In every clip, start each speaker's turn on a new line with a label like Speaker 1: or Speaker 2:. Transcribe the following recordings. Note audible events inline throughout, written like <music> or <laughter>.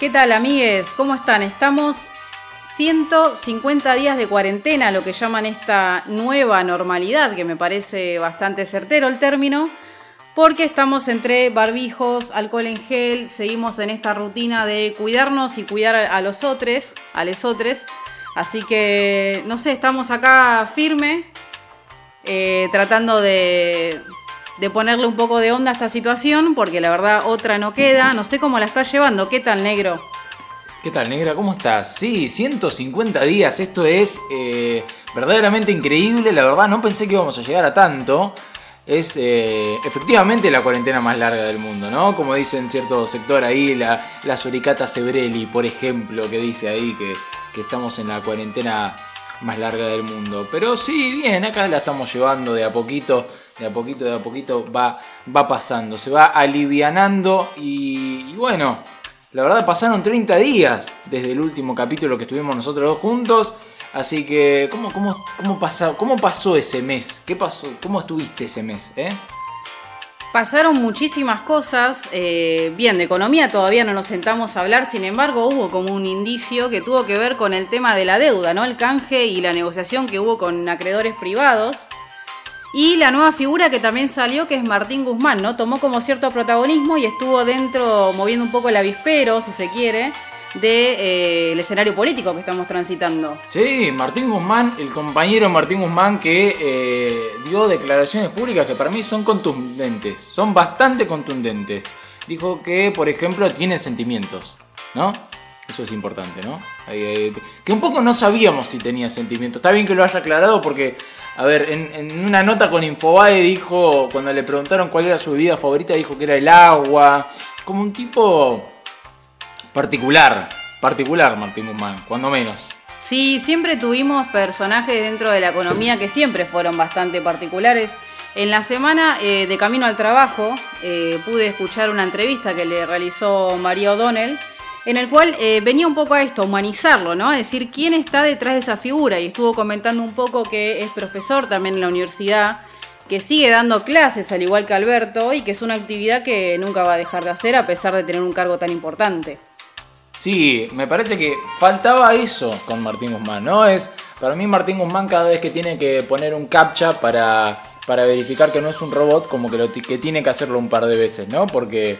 Speaker 1: ¿Qué tal, amigues? ¿Cómo están? Estamos 150 días de cuarentena, lo que llaman esta nueva normalidad, que me parece bastante certero el término, porque estamos entre barbijos, alcohol en gel, seguimos en esta rutina de cuidarnos y cuidar a los otros, a los. Así que, no sé, estamos acá firme, eh, tratando de, de ponerle un poco de onda a esta situación, porque la verdad otra no queda. No sé cómo la estás llevando. ¿Qué tal, negro?
Speaker 2: ¿Qué tal, negra? ¿Cómo estás? Sí, 150 días. Esto es eh, verdaderamente increíble. La verdad, no pensé que íbamos a llegar a tanto. Es eh, efectivamente la cuarentena más larga del mundo, ¿no? Como dice en cierto sector ahí, la, la Suricata Sebrelli, por ejemplo, que dice ahí que, que estamos en la cuarentena más larga del mundo. Pero sí, bien, acá la estamos llevando de a poquito de a poquito, de a poquito va, va pasando, se va alivianando y, bueno, la verdad pasaron 30 días desde el último capítulo que estuvimos nosotros dos juntos. Así que, ¿cómo, cómo, cómo, pasó, cómo pasó ese mes? ¿Qué pasó? ¿Cómo estuviste ese mes? Eh?
Speaker 1: Pasaron muchísimas cosas. Eh, bien, de economía todavía no nos sentamos a hablar, sin embargo hubo como un indicio que tuvo que ver con el tema de la deuda, ¿no? El canje y la negociación que hubo con acreedores privados. Y la nueva figura que también salió, que es Martín Guzmán, ¿no? Tomó como cierto protagonismo y estuvo dentro, moviendo un poco el avispero, si se quiere, del de, eh, escenario político que estamos transitando.
Speaker 2: Sí, Martín Guzmán, el compañero Martín Guzmán que eh, dio declaraciones públicas que para mí son contundentes, son bastante contundentes. Dijo que, por ejemplo, tiene sentimientos, ¿no? Eso es importante, ¿no? que un poco no sabíamos si tenía sentimientos. Está bien que lo haya aclarado porque a ver, en, una nota con Infobae dijo, cuando le preguntaron cuál era su bebida favorita, dijo que era el agua. Como un tipo particular, particular Martín Guzmán, cuando menos.
Speaker 1: Sí, siempre tuvimos personajes dentro de la economía que siempre fueron bastante particulares. En la semana eh, de camino al trabajo eh, pude escuchar una entrevista que le realizó María O'Donnell en el cual eh, venía un poco a esto, humanizarlo, ¿no? A decir quién está detrás de esa figura. Y estuvo comentando un poco que es profesor también en la universidad, que sigue dando clases al igual que Alberto y que es una actividad que nunca va a dejar de hacer a pesar de tener un cargo tan importante.
Speaker 2: Sí, me parece que faltaba eso con Martín Guzmán, ¿no? Es, para mí Martín Guzmán cada vez que tiene que poner un captcha para, para verificar que no es un robot, como que, tiene que hacerlo un par de veces, ¿no? Porque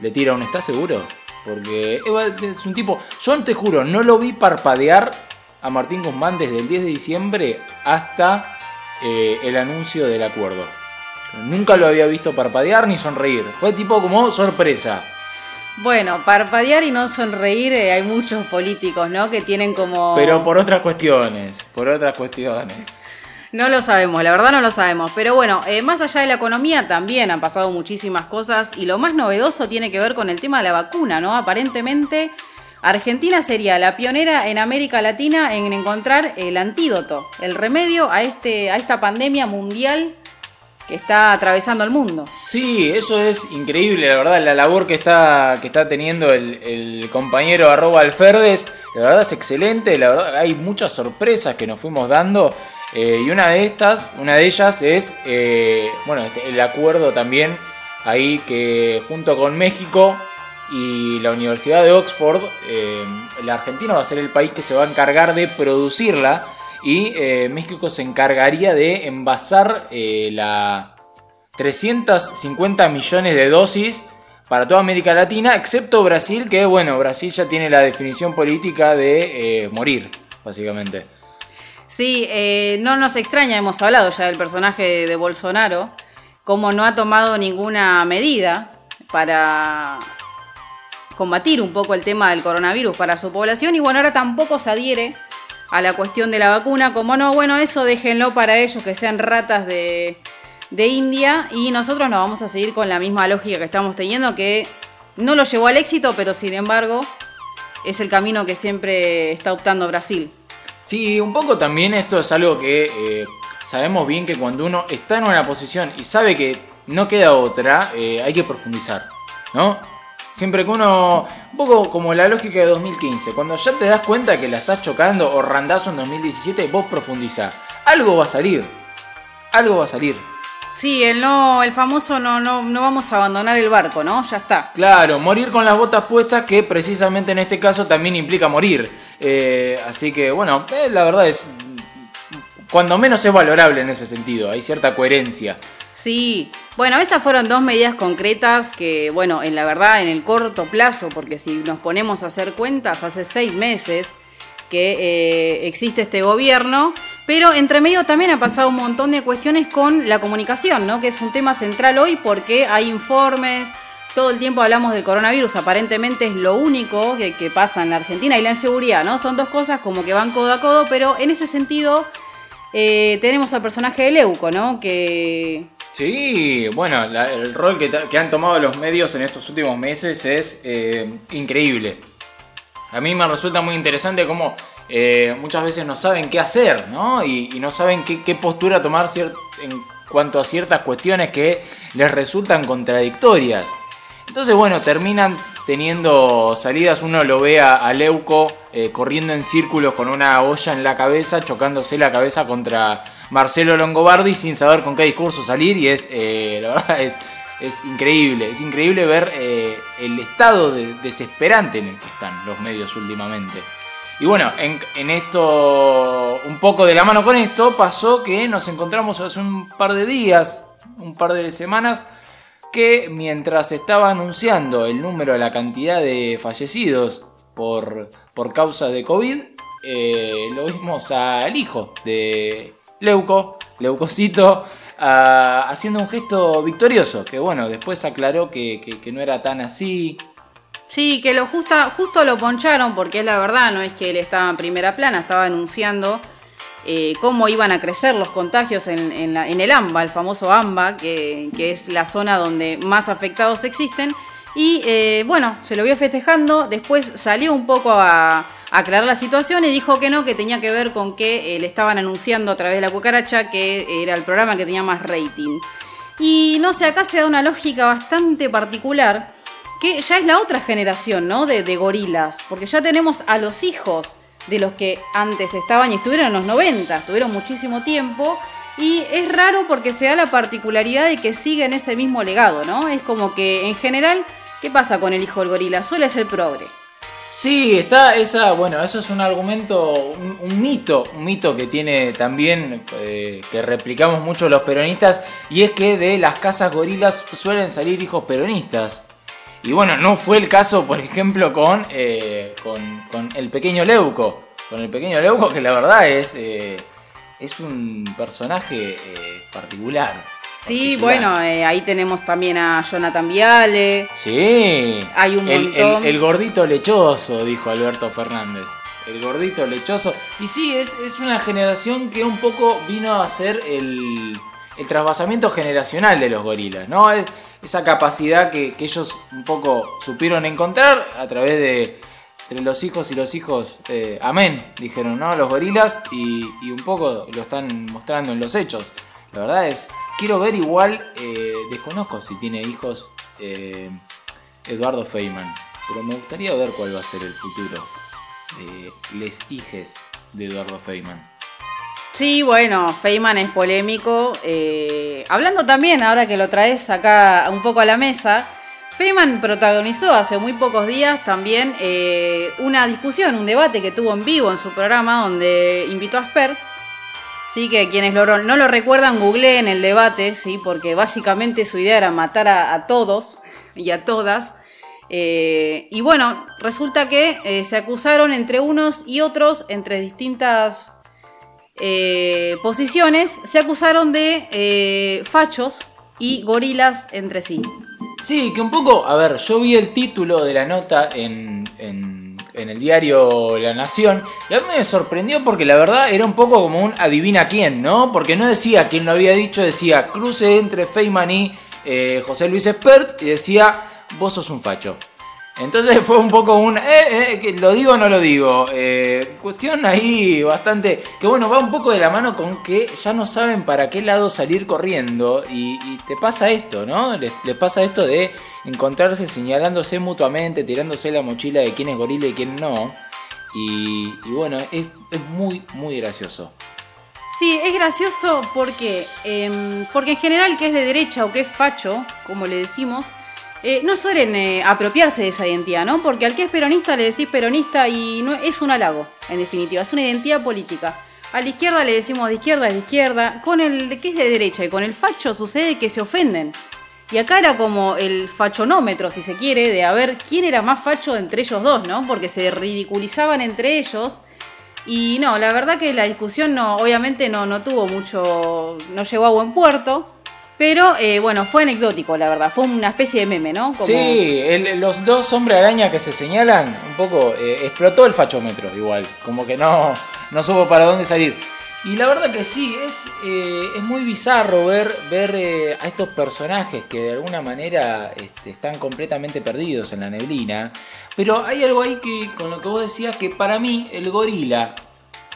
Speaker 2: le tira un ¿estás seguro? Porque es un tipo. Yo te juro, no lo vi parpadear a Martín Guzmán desde el 10 de diciembre hasta eh, el anuncio del acuerdo. Nunca lo había visto parpadear ni sonreír. Fue tipo como sorpresa.
Speaker 1: Bueno, parpadear y no sonreír, eh, hay muchos políticos, ¿no? Que tienen como.
Speaker 2: Pero por otras cuestiones. Por otras cuestiones.
Speaker 1: No lo sabemos, la verdad no lo sabemos. Pero bueno, eh, más allá de la economía también han pasado muchísimas cosas y lo más novedoso tiene que ver con el tema de la vacuna, ¿no? Aparentemente Argentina sería la pionera en América Latina en encontrar el antídoto, el remedio a, este, a esta pandemia mundial que está atravesando el mundo.
Speaker 2: Sí, eso es increíble, la verdad, la labor que está, que está teniendo el, compañero arroba alferdes, la verdad es excelente, la verdad hay muchas sorpresas que nos fuimos dando eh, y una de estas, una de ellas es, eh, bueno, este, el acuerdo también ahí que junto con México y la Universidad de Oxford, eh, la Argentina va a ser el país que se va a encargar de producirla y México se encargaría de envasar la 350 millones de dosis para toda América Latina, excepto Brasil, que bueno, Brasil ya tiene la definición política de morir, básicamente.
Speaker 1: Sí, eh, no nos extraña, hemos hablado ya del personaje de, Bolsonaro, como no ha tomado ninguna medida para combatir un poco el tema del coronavirus para su población y bueno, ahora tampoco se adhiere a la cuestión de la vacuna, como no, bueno, eso déjenlo para ellos, que sean ratas de, de India y nosotros nos vamos a seguir con la misma lógica que estamos teniendo, que no lo llevó al éxito, pero sin embargo es el camino que siempre está optando Brasil.
Speaker 2: Sí, un poco también esto es algo que eh, sabemos bien que cuando uno está en una posición y sabe que no queda otra, eh, hay que profundizar, ¿no? Siempre que uno, un poco como la lógica de 2015, cuando ya te das cuenta que la estás chocando o randazo en 2017, vos profundizás. Algo va a salir, algo va a salir.
Speaker 1: Sí, el no, el famoso no, no, no vamos a abandonar el barco, ¿no? Ya está.
Speaker 2: Claro, morir con las botas puestas, que precisamente en este caso también implica morir. Eh, así que, bueno, eh, la verdad es. Cuando menos es valorable en ese sentido, hay cierta coherencia.
Speaker 1: Sí, bueno, esas fueron dos medidas concretas que, bueno, en la verdad, en el corto plazo, porque si nos ponemos a hacer cuentas, hace seis meses que eh, existe este gobierno, pero entre medio también ha pasado un montón de cuestiones con la comunicación, ¿no? Que es un tema central hoy porque hay informes, todo el tiempo hablamos del coronavirus, aparentemente es lo único que, pasa en la Argentina y la inseguridad, ¿no? Son dos cosas como que van codo a codo, pero en ese sentido eh, tenemos al personaje de Leuco, ¿no? Que...
Speaker 2: Sí, bueno, el rol que, han tomado los medios en estos últimos meses es eh, increíble. A mí me resulta muy interesante cómo eh, muchas veces no saben qué hacer, ¿no? Y, no saben qué, postura tomar en cuanto a ciertas cuestiones que les resultan contradictorias. Entonces, bueno, terminan teniendo salidas. Uno lo ve a, a Leuco eh, corriendo en círculos con una olla en la cabeza, chocándose la cabeza contra Marcelo Longobardi sin saber con qué discurso salir. Y es, eh, la verdad, es, es increíble. Es increíble ver eh, el estado de- desesperante en el que están los medios últimamente. Y bueno, en, esto, un poco de la mano con esto, pasó que nos encontramos hace un par de días, un par de semanas, que mientras estaba anunciando el número, la cantidad de fallecidos por, por causa de COVID, eh, lo vimos al hijo de Leuco, Leucocito, ah, haciendo un gesto victorioso, que bueno, después aclaró que, no era tan así.
Speaker 1: Sí, que lo justa, justo lo poncharon, porque es la verdad, no es que él estaba en primera plana, estaba anunciando eh, cómo iban a crecer los contagios en, el AMBA, el famoso AMBA, que es la zona donde más afectados existen. Y eh, bueno, se lo vio festejando, después salió un poco a, aclarar la situación y dijo que no, que tenía que ver con que eh, le estaban anunciando a través de la cucaracha que era el programa que tenía más rating. Y no sé, acá se da una lógica bastante particular que ya es la otra generación, ¿no? De, de gorilas, porque ya tenemos a los hijos de los que antes estaban y estuvieron en los 90, estuvieron muchísimo tiempo, y es raro porque se da la particularidad de que siguen ese mismo legado, ¿no? Es como que en general, ¿qué pasa con el hijo del gorila? Suele ser progre.
Speaker 2: Sí, está esa, bueno, eso es un argumento, un, mito, un mito que tiene también, eh, que replicamos mucho los peronistas, y es que de las casas gorilas suelen salir hijos peronistas. Y bueno, no fue el caso, por ejemplo, con, eh, con, el pequeño Leuco. Con el pequeño Leuco, que la verdad es, eh, es un personaje particular.
Speaker 1: Sí, bueno, eh, ahí tenemos también a Jonathan Viale.
Speaker 2: Sí.
Speaker 1: Hay un
Speaker 2: el,
Speaker 1: montón.
Speaker 2: el- el gordito lechoso, dijo Alberto Fernández. El gordito lechoso. Y sí, es, es una generación que un poco vino a ser el, el trasvasamiento generacional de los gorilas, ¿no? Es- esa capacidad que, que ellos un poco supieron encontrar a través de entre los hijos y los hijos, eh, amén, dijeron, ¿no? Los gorilas y, y un poco lo están mostrando en los hechos. La verdad es, quiero ver igual, eh, desconozco si tiene hijos eh, Eduardo Feynman, pero me gustaría ver cuál va a ser el futuro de les hijes de Eduardo Feynman.
Speaker 1: Sí, bueno, Feynman es polémico. eh, hablando también, ahora que lo traes acá un poco a la mesa, Feynman protagonizó hace muy pocos días también eh, una discusión, un debate que tuvo en vivo en su programa donde invitó a Sper. Sí, que quienes lo- no lo recuerdan, googleen el debate, sí, porque básicamente su idea era matar a, a todos y a todas. Eh, y bueno, resulta que eh, se acusaron entre unos y otros, entre distintas eh, posiciones, se acusaron de eh, fachos y gorilas entre sí.
Speaker 2: Sí, que un poco, a ver, yo vi el título de la nota en, en en el diario La Nación. Y a mí me sorprendió porque la verdad era un poco como un adivina quién, ¿no? Porque no decía quién lo había dicho, decía cruce entre Feynman y eh, José Luis Espert y decía vos sos un facho. Entonces fue un poco un, eh, eh, lo digo o no lo digo. Eh, cuestión ahí bastante, que bueno, va un poco de la mano con que ya no saben para qué lado salir corriendo y, te pasa esto, ¿no? Les, pasa esto de encontrarse señalándose mutuamente, tirándose la mochila de quién es gorila y quién no. Y, bueno, es, muy, muy gracioso.
Speaker 1: Sí, es gracioso porque, em, porque en general que es de derecha o que es facho, como le decimos, eh, no suelen eh, apropiarse de esa identidad, ¿no? Porque al que es peronista le decís peronista y no es un halago, en definitiva, es una identidad política. A la izquierda le decimos de izquierda de izquierda, con el que es de derecha y con el facho sucede que se ofenden. Y acá era como el fachonómetro, si se quiere, de a ver quién era más facho entre ellos dos, ¿no? Porque se ridiculizaban entre ellos. Y no, la verdad que la discusión no, obviamente no tuvo mucho, no llegó a buen puerto. Pero eh, bueno, fue anecdótico, la verdad. Fue una especie de meme, ¿no?
Speaker 2: Sí, los dos hombres araña que se señalan, un poco eh, explotó el fachómetro, igual. Como que no, no supo para dónde salir. Y la verdad que sí, es, eh, es muy bizarro ver, ver a estos personajes que de alguna manera este, están completamente perdidos en la neblina. Pero hay algo ahí que, con lo que vos decías, que para mí el gorila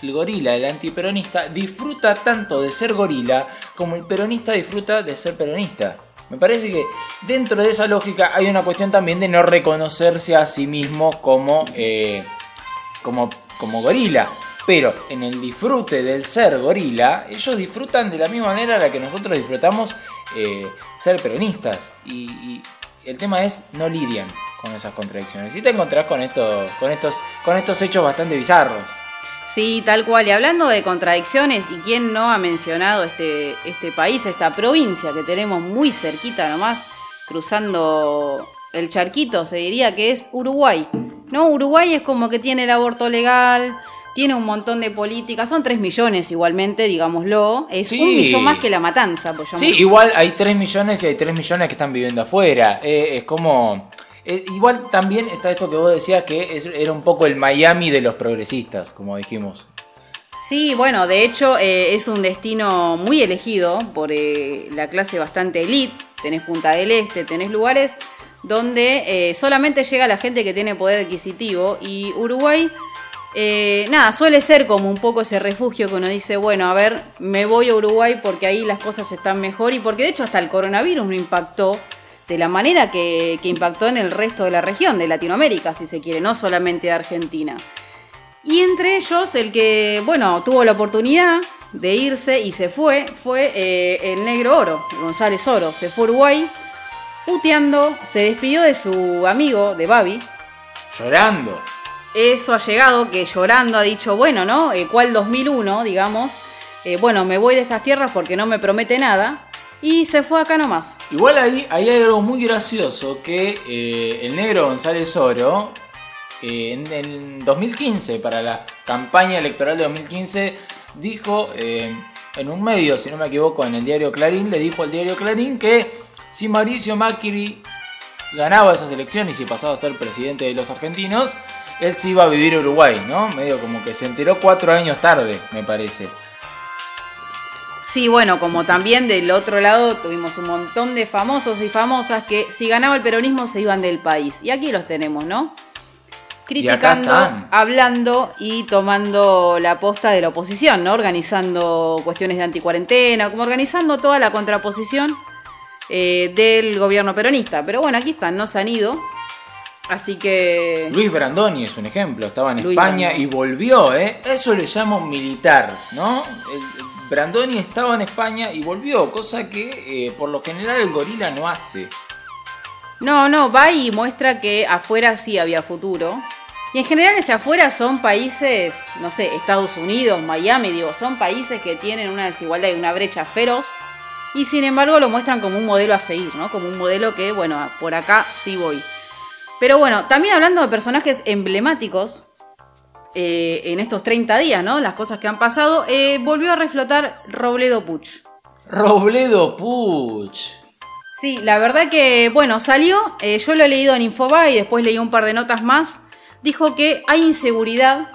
Speaker 2: el gorila, el antiperonista, disfruta tanto de ser gorila como el peronista disfruta de ser peronista. Me parece que dentro de esa lógica hay una cuestión también de no reconocerse a sí mismo como, eh, como, como gorila. Pero en el disfrute del ser gorila, ellos disfrutan de la misma manera a la que nosotros disfrutamos eh, ser peronistas. Y, el tema es, no lidian con esas contradicciones. Y te encontrás con, esto, con, estos, con estos hechos bastante bizarros.
Speaker 1: Sí, tal cual. Y hablando de contradicciones, ¿y quién no ha mencionado este, este país, esta provincia que tenemos muy cerquita nomás, cruzando el charquito, se diría que es Uruguay? ¿No? Uruguay es como que tiene el aborto legal, tiene un montón de políticas, son 3 millones igualmente, digámoslo. Es un millón más que la matanza.
Speaker 2: Pues sí, igual hay 3 millones y hay 3 millones que están viviendo afuera. Eh, es como eh, igual también está esto que vos decías que era un poco el Miami de los progresistas, como dijimos.
Speaker 1: Sí, bueno, de hecho eh, es un destino muy elegido por eh, la clase bastante elite. Tenés Punta del Este, tenés lugares donde solamente llega la gente que tiene poder adquisitivo y Uruguay, nada, suele ser como un poco ese refugio que uno dice, bueno, a ver, me voy a Uruguay porque ahí las cosas están mejor y porque de hecho hasta el coronavirus no impactó de la manera que, impactó en el resto de la región, de Latinoamérica, si se quiere, no solamente de Argentina. Y entre ellos, el que, bueno, tuvo la oportunidad de irse y se fue, fue eh, el negro Oro, González Oro. Se fue a Uruguay, puteando, se despidió de su amigo, de Babi.
Speaker 2: Llorando.
Speaker 1: Eso ha llegado, que llorando ha dicho, bueno, ¿no? Eh, ¿Cuál 2001, digamos? Eh, bueno, me voy de estas tierras porque no me promete nada y se fue acá nomás.
Speaker 2: Igual ahí, hay algo muy gracioso que eh, el negro González Oro eh, en, 2015, para la campaña electoral de 2015, dijo eh, en un medio, si no me equivoco, en el diario Clarín, le dijo al diario Clarín que si Mauricio Macri ganaba esas elecciones y pasaba a ser presidente de los argentinos, él se iba a vivir Uruguay, ¿no? Medio como que se enteró cuatro años tarde, me parece.
Speaker 1: Sí, bueno, como también del otro lado tuvimos un montón de famosos y famosas que si ganaba el peronismo se iban del país. Y aquí los tenemos, ¿no? Criticando, hablando y tomando la posta de la oposición, ¿no? Organizando cuestiones de anticuarentena, como organizando toda la contraposición eh, del gobierno peronista. Pero bueno, aquí están, no se han ido. Así que.
Speaker 2: Luis Brandoni es un ejemplo, estaba en España y volvió, ¿eh? Eso le llamo militar, ¿no? Brandoni estaba en España y volvió, cosa que eh, por lo general el gorila no hace.
Speaker 1: No, no, va y muestra que afuera sí había futuro. Y en general ese afuera son países, no sé, Estados Unidos, Miami, digo, son países que tienen una desigualdad y una brecha feroz. Y sin embargo lo muestran como un modelo a seguir, ¿no? Como un modelo que, bueno, por acá sí voy. Pero bueno, también hablando de personajes emblemáticos, eh, en estos 30 días, ¿no? Las cosas que han pasado, eh, volvió a reflotar Robledo Puch.
Speaker 2: Robledo Puch.
Speaker 1: Sí, la verdad que, bueno, salió, eh, yo lo he leído en Infobae y después leí un par de notas más dijo que hay inseguridad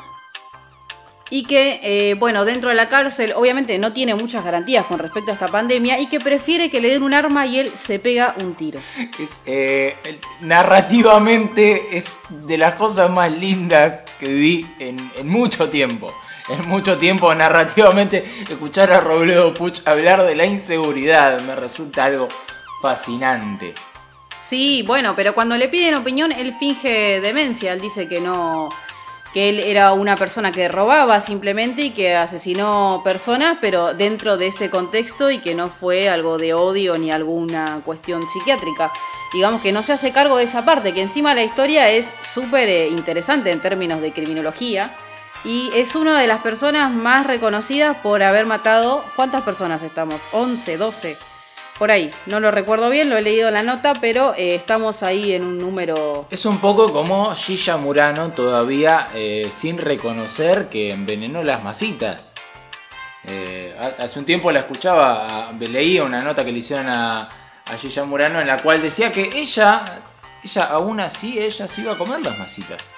Speaker 1: y que, eh, bueno, dentro de la cárcel obviamente no tiene muchas garantías con respecto a esta pandemia y que prefiere que le den un arma y él se pega un tiro.
Speaker 2: Es, eh, narrativamente es de las cosas más lindas que vi en, en mucho tiempo. En mucho tiempo narrativamente escuchar a Robledo Puch hablar de la inseguridad me resulta algo fascinante.
Speaker 1: Sí, bueno, pero cuando le piden opinión, él finge demencia. Él dice que no, que él era una persona que robaba simplemente y que asesinó personas, pero dentro de ese contexto y que no fue algo de odio ni alguna cuestión psiquiátrica. Digamos que no se hace cargo de esa parte, que encima la historia es súper eh, interesante en términos de criminología y es una de las personas más reconocidas por haber matado, ¿cuántas personas estamos? 11, 12 por ahí. No lo recuerdo bien, lo he leído la nota, pero eh, estamos ahí en un número...
Speaker 2: Es un poco como Gilla Murano todavía eh, sin reconocer que envenenó las masitas. Eh, hace un tiempo la escuchaba, leía una nota que le hicieron a, a Gilla Murano en la cual decía que ella, ella aún así, ella se iba a comer las masitas.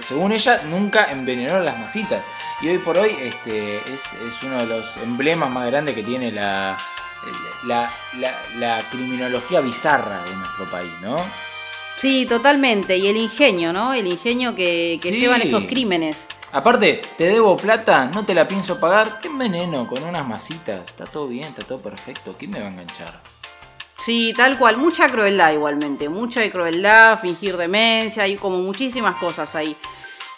Speaker 2: según ella, nunca envenenó las masitas. Y hoy por hoy este, es, es uno de los emblemas más grandes que tiene la, la, la, criminología bizarra de nuestro país, ¿no?
Speaker 1: Sí, totalmente. Y el ingenio, ¿no? El ingenio que, llevan esos crímenes.
Speaker 2: Aparte, te debo plata, no te la pienso pagar, qué veneno con unas masitas. Está todo bien, está todo perfecto. ¿Quién me va a enganchar?
Speaker 1: Sí, tal cual. Mucha crueldad igualmente. Mucha crueldad, fingir demencia, hay como muchísimas cosas ahí.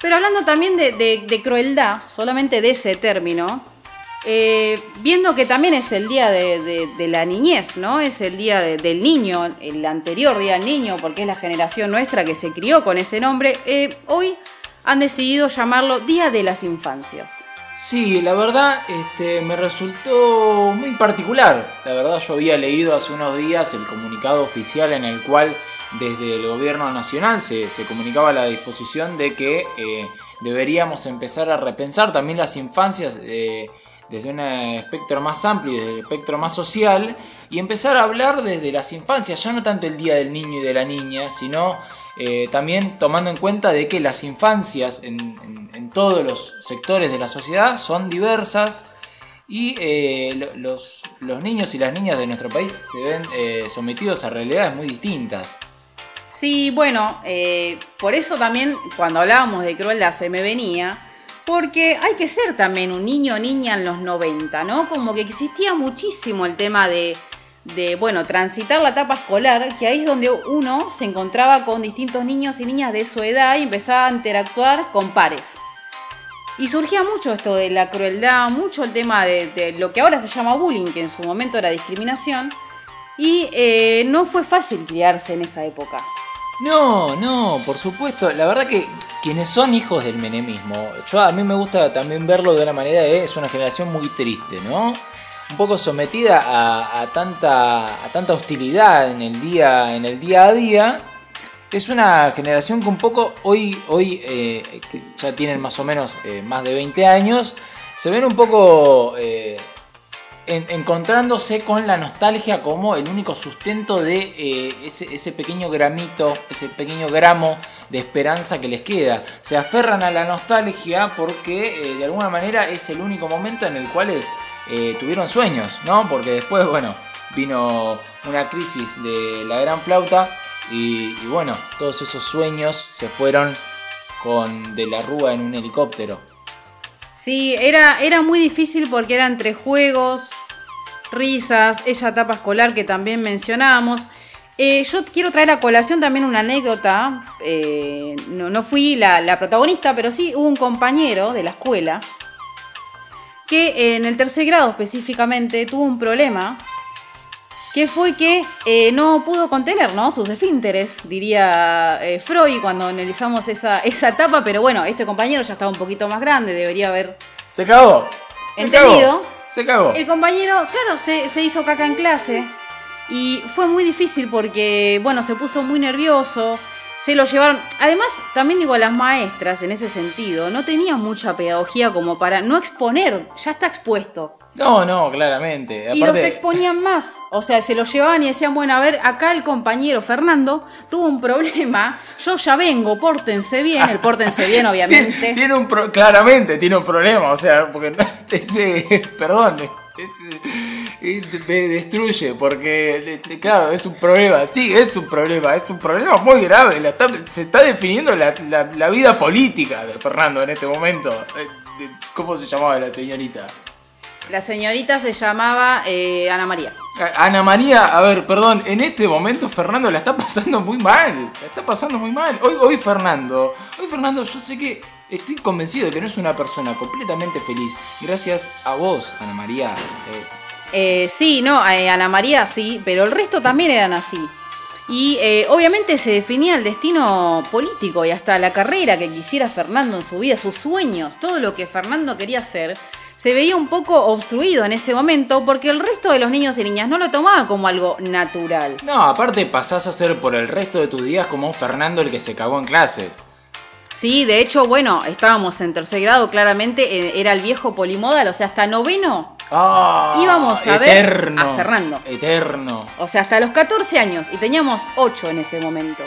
Speaker 1: Pero hablando también de crueldad, solamente de ese término, eh, viendo que también es el día de, la niñez, ¿no? Es el día del niño, el anterior día del niño, porque es la generación nuestra que se crió con ese nombre. Eh, hoy han decidido llamarlo Día de las Infancias.
Speaker 2: Sí, la verdad este, me resultó muy particular. La verdad yo había leído hace unos días el comunicado oficial en el cual desde el gobierno nacional se, comunicaba la disposición de que eh, deberíamos empezar a repensar también las infancias desde un espectro más amplio desde el espectro más social y empezar a hablar desde las infancias, ya no tanto el Día del Niño y de la Niña, sino eh, también tomando en cuenta de que las infancias en, todos los sectores de la sociedad son diversas y eh, los, niños y las niñas de nuestro país se ven eh, sometidos a realidades muy distintas.
Speaker 1: Sí, bueno, por eso también cuando hablábamos de crueldad se me venía porque hay que ser también un niño o niña en los 90, ¿no? Como que existía muchísimo el tema de, bueno, transitar la etapa escolar, que ahí es donde uno se encontraba con distintos niños y niñas de su edad y empezaba a interactuar con pares. Y surgía mucho esto de la crueldad, mucho el tema de, lo que ahora se llama bullying, que en su momento era discriminación, y eh, no fue fácil criarse en esa época.
Speaker 2: No, no, por supuesto. La verdad que quienes son hijos del menemismo, a mí me gusta también verlo de una manera de es una generación muy triste, ¿no? Un poco sometida a, tanta, a tanta hostilidad en el, día, en el día a día. Es una generación que un poco hoy, hoy eh, ya tienen más o menos eh, más de 20 años, se ven un poco eh, encontrándose con la nostalgia como el único sustento de eh, ese, pequeño gramito, ese pequeño gramo de esperanza que les queda. Se aferran a la nostalgia porque eh, de alguna manera es el único momento en el cual eh, tuvieron sueños, ¿no? Porque después, bueno, vino una crisis de la gran flauta y, y bueno, todos esos sueños se fueron con de la rúa en un helicóptero.
Speaker 1: Sí, era, era muy difícil porque eran entre juegos, risas, esa etapa escolar que también mencionábamos. Eh, yo quiero traer a colación también una anécdota. Eh, no, fui la, protagonista, pero sí hubo un compañero de la escuela que en el tercer grado específicamente tuvo un problema que fue que eh, no pudo contener ¿no? sus esfínteres, diría eh, Freud cuando analizamos esa, esa etapa, pero bueno, este compañero ya estaba un poquito más grande, debería haber...
Speaker 2: Se cagó.
Speaker 1: entendido.
Speaker 2: Se cagó.
Speaker 1: El compañero, claro, se, se hizo caca en clase y fue muy difícil porque, bueno, se puso muy nervioso, se lo llevaron. Además, también digo, las maestras en ese sentido no tenían mucha pedagogía como para no exponer, ya está expuesto.
Speaker 2: No, no, claramente.
Speaker 1: Y los exponían más. O sea, se los llevaban y decían, bueno, a ver, acá el compañero Fernando tuvo un problema. Yo ya vengo, pórtense bien. El pórtense bien, <laughs> obviamente.
Speaker 2: tiene un pro- claramente tiene un problema, o sea, porque ese, <laughs> perdón, me destruye porque claro, es un problema, sí, es un problema, es un problema muy grave, la está- se está definiendo la, la- la vida política de Fernando en este momento. Eh, eh, ¿Cómo se llamaba la señorita?
Speaker 1: La señorita se llamaba eh, Ana María.
Speaker 2: Ana María, a ver, perdón, en este momento Fernando la está pasando muy mal. La está pasando muy mal. Hoy, hoy Fernando, hoy Fernando, yo sé que estoy convencido de que no es una persona completamente feliz. Gracias a vos, Ana María. Eh,
Speaker 1: Eh, sí, no, eh, Ana María sí, pero el resto también eran así. Y eh, obviamente se definía el destino político y hasta la carrera que quisiera Fernando en su vida, sus sueños, todo lo que Fernando quería hacer, se veía un poco obstruido en ese momento porque el resto de los niños y niñas no lo tomaban como algo natural.
Speaker 2: no, aparte pasás a ser por el resto de tus días como un Fernando el que se cagó en clases.
Speaker 1: Sí, de hecho, bueno, estábamos en tercer grado, claramente eh, era el viejo polimodal, o sea, hasta noveno,
Speaker 2: Ah,
Speaker 1: Íbamos a ver a Fernando.
Speaker 2: Eterno.
Speaker 1: o sea, hasta los 14 años, y teníamos 8 en ese momento.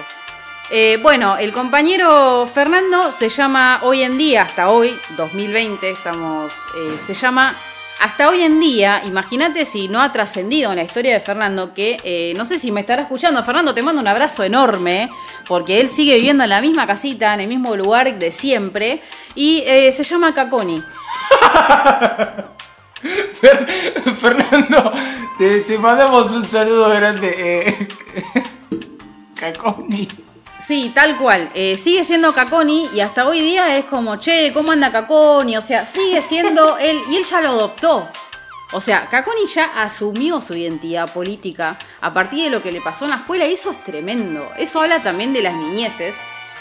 Speaker 1: Eh, bueno, el compañero Fernando se llama hoy en día, hasta hoy, 2020, estamos, eh, se llama hasta hoy en día, imagínate si no ha trascendido en la historia de Fernando, que eh, no sé si me estará escuchando, Fernando, te mando un abrazo enorme, porque él sigue viviendo en la misma casita, en el mismo lugar de siempre, y se llama Caconi. <laughs>
Speaker 2: Fer- Fernando, te, mandamos un saludo grande. <laughs> Caconi.
Speaker 1: Sí, tal cual. Eh, sigue siendo Caconi y hasta hoy día es como, che, ¿cómo anda Caconi? O sea, sigue siendo <laughs> él y él ya lo adoptó. O sea, Caconi ya asumió su identidad política a partir de lo que le pasó en la escuela y eso es tremendo. Eso habla también de las niñeces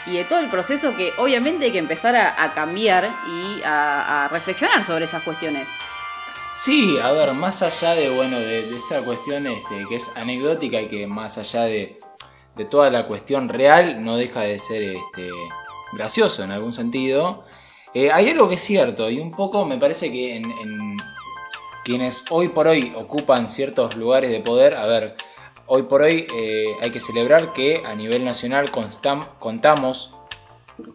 Speaker 1: y de todo el proceso que obviamente hay que empezar a, a cambiar y a, a reflexionar sobre esas cuestiones.
Speaker 2: Sí, a ver, más allá de, bueno, de, de esta cuestión este, que es anecdótica y que más allá de, de toda la cuestión real, no deja de ser este, gracioso en algún sentido. eh, hay algo que es cierto y un poco me parece que en, en quienes hoy por hoy ocupan ciertos lugares de poder, a ver, hoy por hoy eh, hay que celebrar que a nivel nacional contamos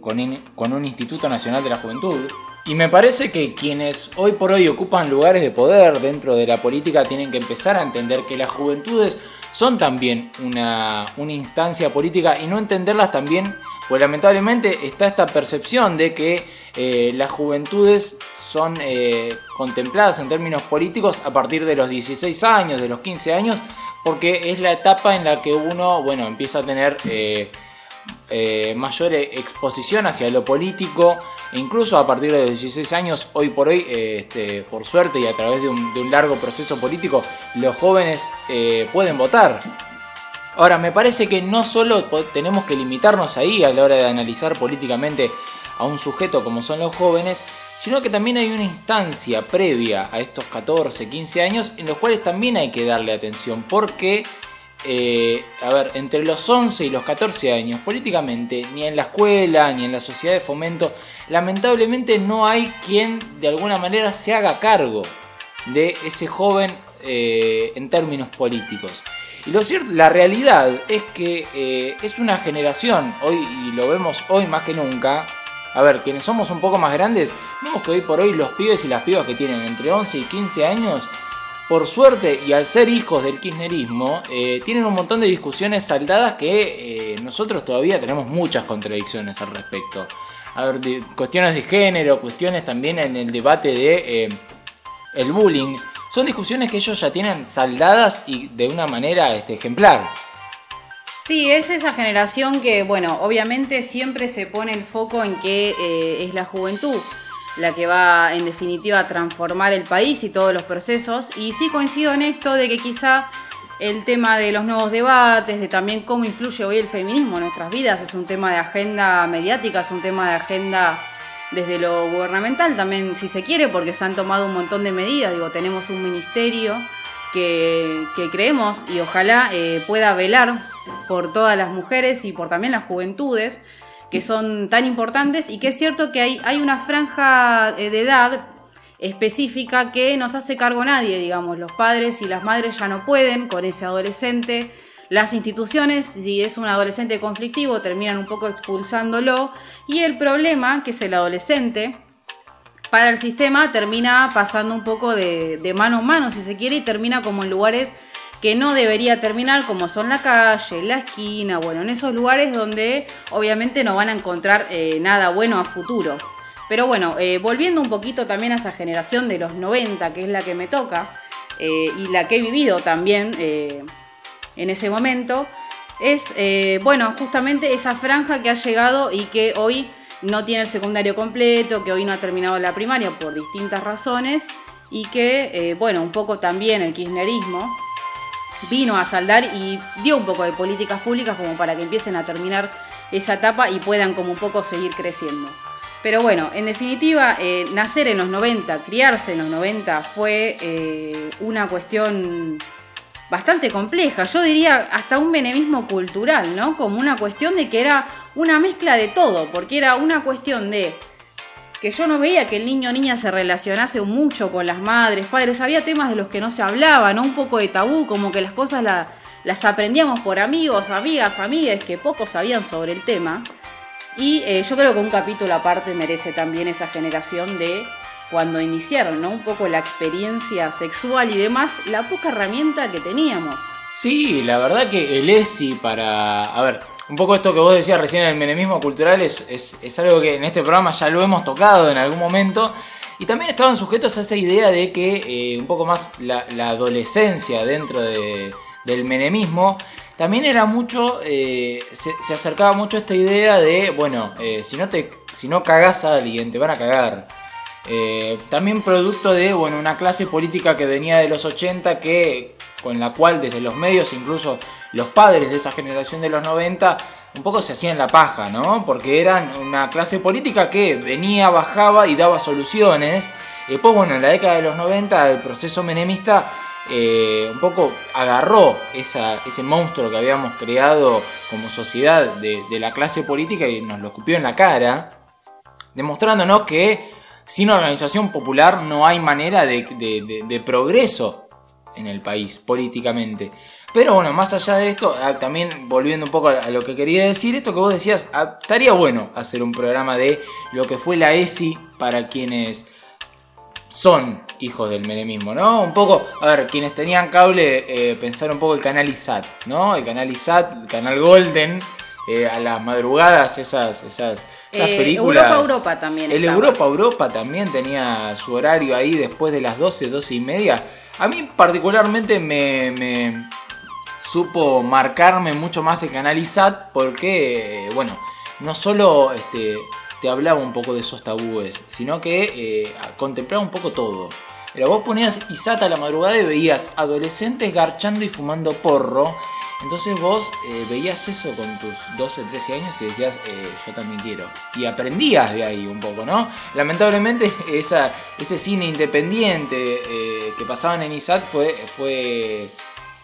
Speaker 2: con, in- con un Instituto Nacional de la Juventud. Y me parece que quienes hoy por hoy ocupan lugares de poder dentro de la política tienen que empezar a entender que las juventudes son también una, una instancia política y no entenderlas también, pues lamentablemente está esta percepción de que eh, las juventudes son eh, contempladas en términos políticos a partir de los 16 años, de los 15 años, porque es la etapa en la que uno, bueno, empieza a tener... eh, eh, mayor e- exposición hacia lo político, incluso a partir de los 16 años, hoy por hoy, eh, este, por suerte y a través de un, largo proceso político, los jóvenes eh, pueden votar. Ahora, me parece que no solo tenemos que limitarnos ahí a la hora de analizar políticamente a un sujeto como son los jóvenes, sino que también hay una instancia previa a estos 14, 15 años en los cuales también hay que darle atención, porque eh, a ver, entre los 11 y los 14 años, políticamente, ni en la escuela, ni en la sociedad de fomento, lamentablemente no hay quien de alguna manera se haga cargo de ese joven eh, en términos políticos. Y lo cierto, la realidad es que eh, es una generación, hoy, y lo vemos hoy más que nunca, a ver, quienes somos un poco más grandes, vemos que hoy por hoy los pibes y las pibas que tienen entre 11 y 15 años por suerte y al ser hijos del kirchnerismo, eh, tienen un montón de discusiones saldadas que eh, nosotros todavía tenemos muchas contradicciones al respecto. A ver, cuestiones de género, cuestiones también en el debate de eh, el bullying. Son discusiones que ellos ya tienen saldadas y de una manera este, ejemplar.
Speaker 1: Sí, es esa generación que, bueno, obviamente siempre se pone el foco en que es la juventud la que va en definitiva a transformar el país y todos los procesos. Y sí coincido en esto de que quizá el tema de los nuevos debates, de también cómo influye hoy el feminismo en nuestras vidas, es un tema de agenda mediática, es un tema de agenda desde lo gubernamental también, si se quiere, porque se han tomado un montón de medidas. Digo, tenemos un ministerio que, creemos y ojalá eh, pueda velar por todas las mujeres y por también las juventudes que son tan importantes y que es cierto que hay, hay una franja eh, de edad específica que no se hace cargo nadie, digamos, los padres y las madres ya no pueden con ese adolescente. Las instituciones, si es un adolescente conflictivo, terminan un poco expulsándolo. Y el problema, que es el adolescente, para el sistema termina pasando un poco de, mano en mano, si se quiere, y termina como en lugares que no debería terminar, como son la calle, la esquina, bueno, en esos lugares donde obviamente no van a encontrar eh, nada bueno a futuro. Pero bueno, eh, volviendo un poquito también a esa generación de los 90, que es la que me toca, eh, y la que he vivido también en ese momento, es, bueno, justamente esa franja que ha llegado y que hoy no tiene el secundario completo, que hoy no ha terminado la primaria por distintas razones y que, bueno, un poco también el kirchnerismo vino a saldar y dio un poco de políticas públicas como para que empiecen a terminar esa etapa y puedan como un poco seguir creciendo. Pero bueno, en definitiva, eh, nacer en los 90, criarse en los 90 fue eh, una cuestión bastante compleja. Yo diría hasta un menemismo cultural, ¿no? Como una cuestión de que era una mezcla de todo, porque era una cuestión de que yo no veía que el niño o niña se relacionase mucho con las madres, padres, había temas de los que no se hablaba, ¿no? Un poco de tabú, como que las cosas las aprendíamos por amigos, amigas, amigas que pocos sabían sobre el tema. Y eh, yo creo que un capítulo aparte merece también esa generación de cuando iniciaron, ¿no? Un poco la experiencia sexual y demás, la poca herramienta que teníamos.
Speaker 2: Sí, la verdad que el ESI para... A ver, un poco esto que vos decías recién, el menemismo cultural, es, es, algo que en este programa ya lo hemos tocado en algún momento. Y también estaban sujetos a esa idea de que eh, un poco más la, adolescencia dentro del menemismo también era mucho, eh, se, acercaba mucho a esta idea de, bueno, eh, si, no te, si no cagás a alguien, te van a cagar. también producto de, bueno, una clase política que venía de los 80 que, con la cual desde los medios incluso los padres de esa generación de los 90 un poco se hacían la paja, ¿no? Porque eran una clase política que venía, bajaba y daba soluciones. Y después, bueno, en la década de los 90 el proceso menemista eh, un poco agarró ese monstruo que habíamos creado como sociedad de, la clase política y nos lo escupió en la cara, demostrándonos que sin organización popular no hay manera de progreso en el país políticamente. Pero bueno, más allá de esto, ah, también volviendo un poco a lo que quería decir, esto que vos decías, ah, estaría bueno hacer un programa de lo que fue la ESI para quienes son hijos del menemismo, ¿no? Un poco, a ver, quienes tenían cable, eh, pensar un poco el canal ISAT, ¿no? El canal ISAT, el canal Golden, eh, a las madrugadas, esas, esas, esas eh, películas.
Speaker 1: Europa, Europa también.
Speaker 2: El Europa, Europa también tenía su horario ahí después de las 12, 12 y media. A mí particularmente me supo marcarme mucho más el canal ISAT porque, bueno, no solo este, te hablaba un poco de esos tabúes, sino que eh, contemplaba un poco todo. Pero vos ponías ISAT a la madrugada y veías adolescentes garchando y fumando porro. Entonces vos eh, veías eso con tus 12, 13 años y decías, eh, yo también quiero. Y aprendías de ahí un poco, ¿no? Lamentablemente <laughs> ese cine independiente que pasaban en ISAT fue, fue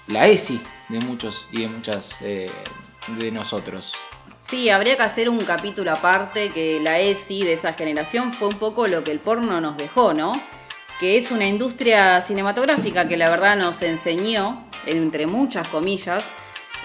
Speaker 2: la ESI de muchos y de muchas eh, de nosotros.
Speaker 1: Sí, habría que hacer un capítulo aparte que la ESI de esa generación fue un poco lo que el porno nos dejó, ¿no? Que es una industria cinematográfica que la verdad nos enseñó, entre muchas comillas,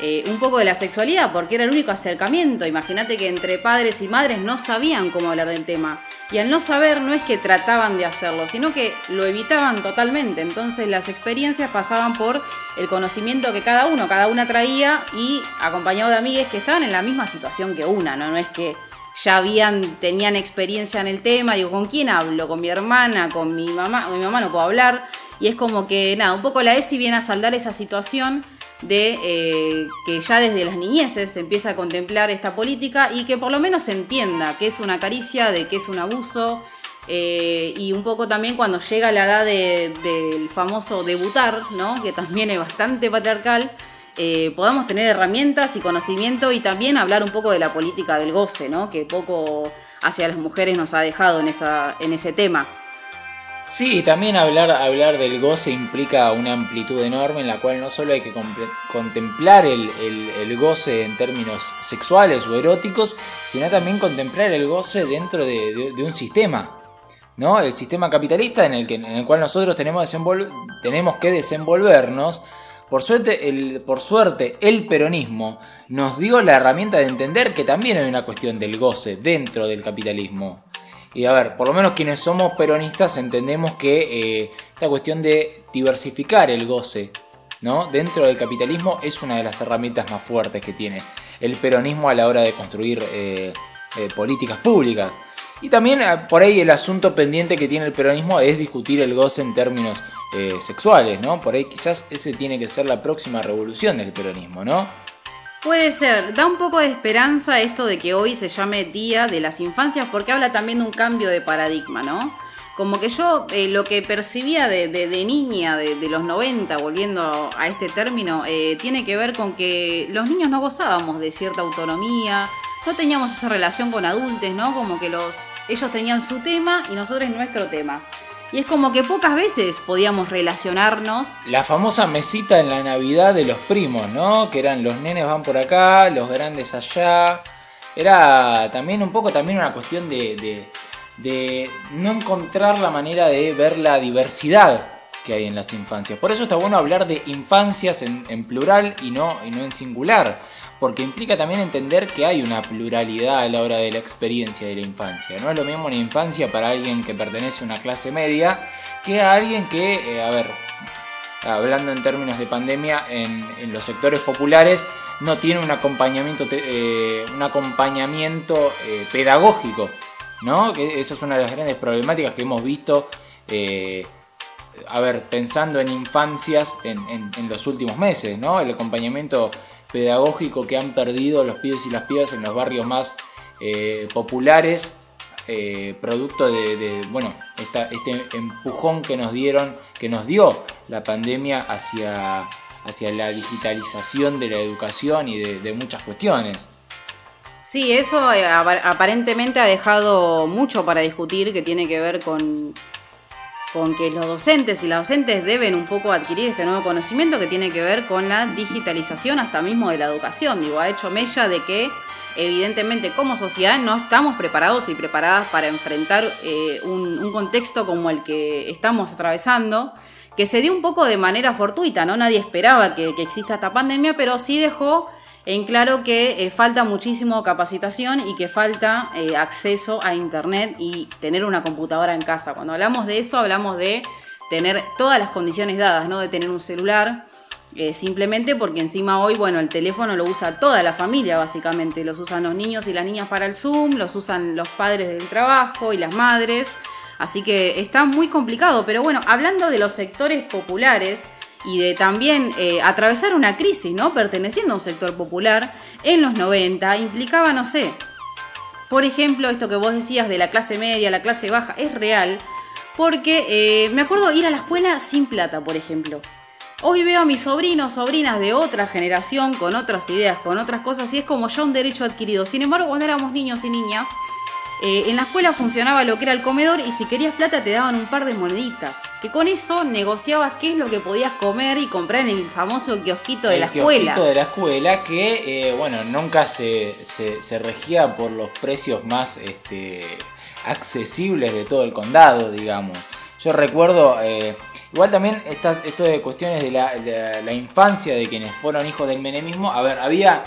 Speaker 1: eh, un poco de la sexualidad, porque era el único acercamiento. Imagínate que entre padres y madres no sabían cómo hablar del tema. Y al no saber no es que trataban de hacerlo, sino que lo evitaban totalmente. Entonces las experiencias pasaban por el conocimiento que cada uno, cada una traía y acompañado de amigues que estaban en la misma situación que una, ¿no? No es que ya habían, tenían experiencia en el tema, digo, ¿con quién hablo? ¿Con mi hermana? ¿Con mi mamá? Con mi mamá no puedo hablar. Y es como que, nada, un poco la ESI viene a saldar esa situación de eh, que ya desde las niñeces se empieza a contemplar esta política y que por lo menos se entienda que es una caricia, de que es un abuso. Eh, y un poco también cuando llega la edad del famoso debutar, ¿no? que también es bastante patriarcal, eh, podamos tener herramientas y conocimiento y también hablar un poco de la política del goce, ¿no? que poco hacia las mujeres nos ha dejado en, esa, en ese tema.
Speaker 2: Sí, también hablar, hablar del goce implica una amplitud enorme en la cual no solo hay que contemplar el, goce en términos sexuales o eróticos, sino también contemplar el goce dentro de, un sistema. ¿no? El sistema capitalista en el, que, en el cual nosotros tenemos que desenvolvernos. Por suerte, el, por suerte, el peronismo nos dio la herramienta de entender que también hay una cuestión del goce dentro del capitalismo. Y a ver, por lo menos quienes somos peronistas entendemos que eh, esta cuestión de diversificar el goce ¿no? dentro del capitalismo es una de las herramientas más fuertes que tiene el peronismo a la hora de construir eh, eh, políticas públicas. Y también por ahí el asunto pendiente que tiene el peronismo es discutir el goce en términos sexuales, ¿no? Por ahí quizás ese tiene que ser la próxima revolución del peronismo, ¿no?
Speaker 1: Puede ser, da un poco de esperanza esto de que hoy se llame Día de las Infancias porque habla también de un cambio de paradigma, ¿no? Como que yo eh, lo que percibía de, niña de, los 90, volviendo a este término, eh, tiene que ver con que los niños no gozábamos de cierta autonomía, no teníamos esa relación con adultos, ¿no? Como que los, ellos tenían su tema y nosotros nuestro tema. Y es como que pocas veces podíamos relacionarnos.
Speaker 2: La famosa mesita en la Navidad de los primos, ¿no? Que eran los nenes van por acá, los grandes allá. Era también un poco también una cuestión de, de, no encontrar la manera de ver la diversidad que hay en las infancias. Por eso está bueno hablar de infancias en, en plural y no, y no en singular porque implica también entender que hay una pluralidad a la hora de la experiencia de la infancia. No es lo mismo una infancia para alguien que pertenece a una clase media que a alguien que, eh, a ver, hablando en términos de pandemia, en, los sectores populares no tiene un acompañamiento, eh, un acompañamiento eh, pedagógico, ¿no? Que esa es una de las grandes problemáticas que hemos visto a ver, pensando en infancias en, en, los últimos meses, ¿no? El acompañamiento pedagógico que han perdido los pibes y las pibas en los barrios más eh, populares, eh, producto de, bueno, este empujón que nos dieron, que nos dio la pandemia hacia, hacia la digitalización de la educación y de, muchas cuestiones.
Speaker 1: Sí, eso eh, aparentemente ha dejado mucho para discutir que tiene que ver con con que los docentes y las docentes deben un poco adquirir este nuevo conocimiento que tiene que ver con la digitalización hasta mismo de la educación. Digo, ha hecho mella de que evidentemente como sociedad no estamos preparados y preparadas para enfrentar eh, un, contexto como el que estamos atravesando, que se dio un poco de manera fortuita, ¿no? Nadie esperaba que, que exista esta pandemia, pero sí dejó en claro que eh, falta muchísimo capacitación y que falta eh, acceso a Internet y tener una computadora en casa. Cuando hablamos de eso, hablamos de tener todas las condiciones dadas, ¿no? De tener un celular, eh, simplemente porque encima hoy, bueno, el teléfono lo usa toda la familia, básicamente. Los usan los niños y las niñas para el Zoom, los usan los padres del trabajo y las madres. Así que está muy complicado. Pero bueno, hablando de los sectores populares, y de también eh, atravesar una crisis, ¿no? Perteneciendo a un sector popular en los 90 implicaba, no sé, por ejemplo, esto que vos decías de la clase media, la clase baja, es real, porque eh, me acuerdo ir a la escuela sin plata, por ejemplo. Hoy veo a mis sobrinos, sobrinas de otra generación, con otras ideas, con otras cosas, y es como ya un derecho adquirido. Sin embargo, cuando éramos niños y niñas, eh, en la escuela funcionaba lo que era el comedor y si querías plata te daban un par de moneditas. Que con eso negociabas qué es lo que podías comer y comprar en el famoso kiosquito de la escuela.
Speaker 2: El kiosquito de la escuela que, eh, bueno, nunca se, se, regía por los precios más este, accesibles de todo el condado, digamos. Yo recuerdo, eh, igual también esto de cuestiones de la, de la infancia de quienes fueron hijos del menemismo. A ver, había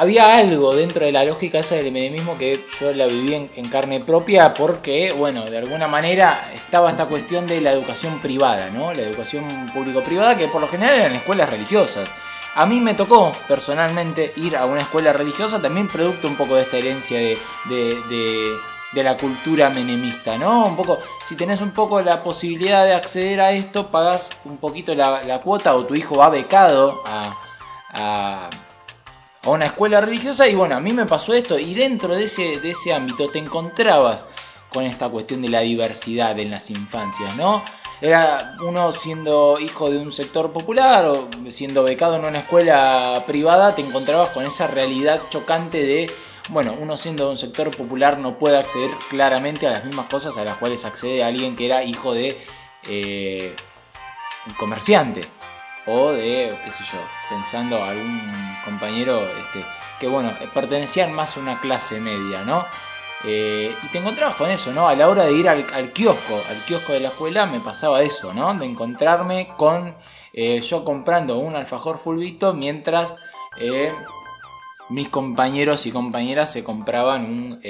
Speaker 2: había algo dentro de la lógica esa del menemismo que yo la viví en, carne propia porque, bueno, de alguna manera estaba esta cuestión de la educación privada, ¿no? La educación público-privada que por lo general eran escuelas religiosas. A mí me tocó personalmente ir a una escuela religiosa, también producto un poco de esta herencia de, de, la cultura menemista, ¿no? Un poco, si tenés un poco la posibilidad de acceder a esto, pagás un poquito la, cuota o tu hijo va becado a a una escuela religiosa y bueno, a mí me pasó esto y dentro de ese, de ese ámbito te encontrabas con esta cuestión de la diversidad en las infancias, ¿no? Era uno siendo hijo de un sector popular o siendo becado en una escuela privada, te encontrabas con esa realidad chocante de, bueno, uno siendo de un sector popular no puede acceder claramente a las mismas cosas a las cuales accede alguien que era hijo de eh, un comerciante o de, qué sé yo, pensando algún compañero este, que, bueno, pertenecían más a una clase media, ¿no? Eh, y te encontrabas con eso, ¿no? A la hora de ir al, kiosco, al kiosco de la escuela, me pasaba eso, ¿no? De encontrarme con eh, yo comprando un alfajor fulvito mientras eh, mis compañeros y compañeras se compraban un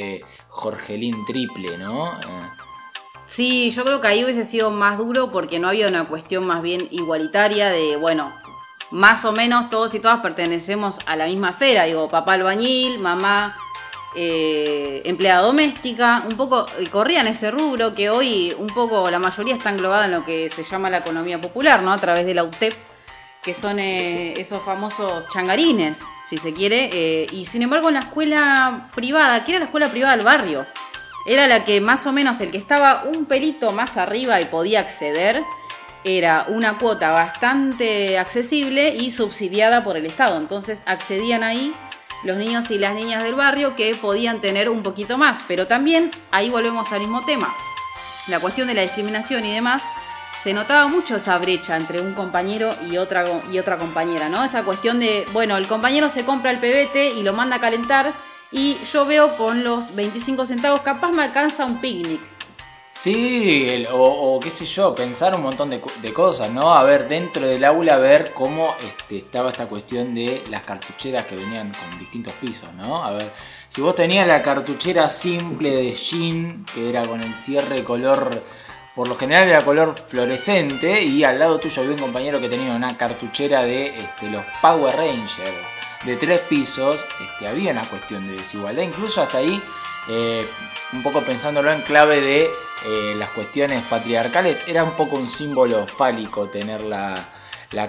Speaker 2: Jorgelín triple, ¿no? Eh,
Speaker 1: Sí, yo creo que ahí hubiese sido más duro porque no había una cuestión más bien igualitaria de, bueno, más o menos todos y todas pertenecemos a la misma esfera, digo, papá albañil, mamá eh, empleada doméstica, un poco y corrían ese rubro que hoy un poco la mayoría está englobada en lo que se llama la economía popular, ¿no? A través de la UTEP, que son eh, esos famosos changarines, si se quiere, eh, y sin embargo en la escuela privada, que era la escuela privada del barrio, era la que más o menos el que estaba un pelito más arriba y podía acceder, era una cuota bastante accesible y subsidiada por el Estado. Entonces accedían ahí los niños y las niñas del barrio que podían tener un poquito más. Pero también ahí volvemos al mismo tema. La cuestión de la discriminación y demás. Se notaba mucho esa brecha entre un compañero y otra, y otra compañera, ¿no? Esa cuestión de, bueno, el compañero se compra el pebete y lo manda a calentar y yo veo con los 25 centavos, capaz me alcanza un picnic.
Speaker 2: Sí, o, o qué sé yo, pensar un montón de, co- de cosas, ¿no? A ver, dentro del aula, ver cómo este, estaba esta cuestión de las cartucheras que venían con distintos pisos, ¿no? A ver, si vos tenías la cartuchera simple de jean, que era con el cierre color, por lo general era color fluorescente, y al lado tuyo había un compañero que tenía una cartuchera de este, los Power Rangers de tres pisos, este, había una cuestión de desigualdad, incluso hasta ahí eh, un poco pensándolo en clave de eh, las cuestiones patriarcales, era un poco un símbolo fálico tener la,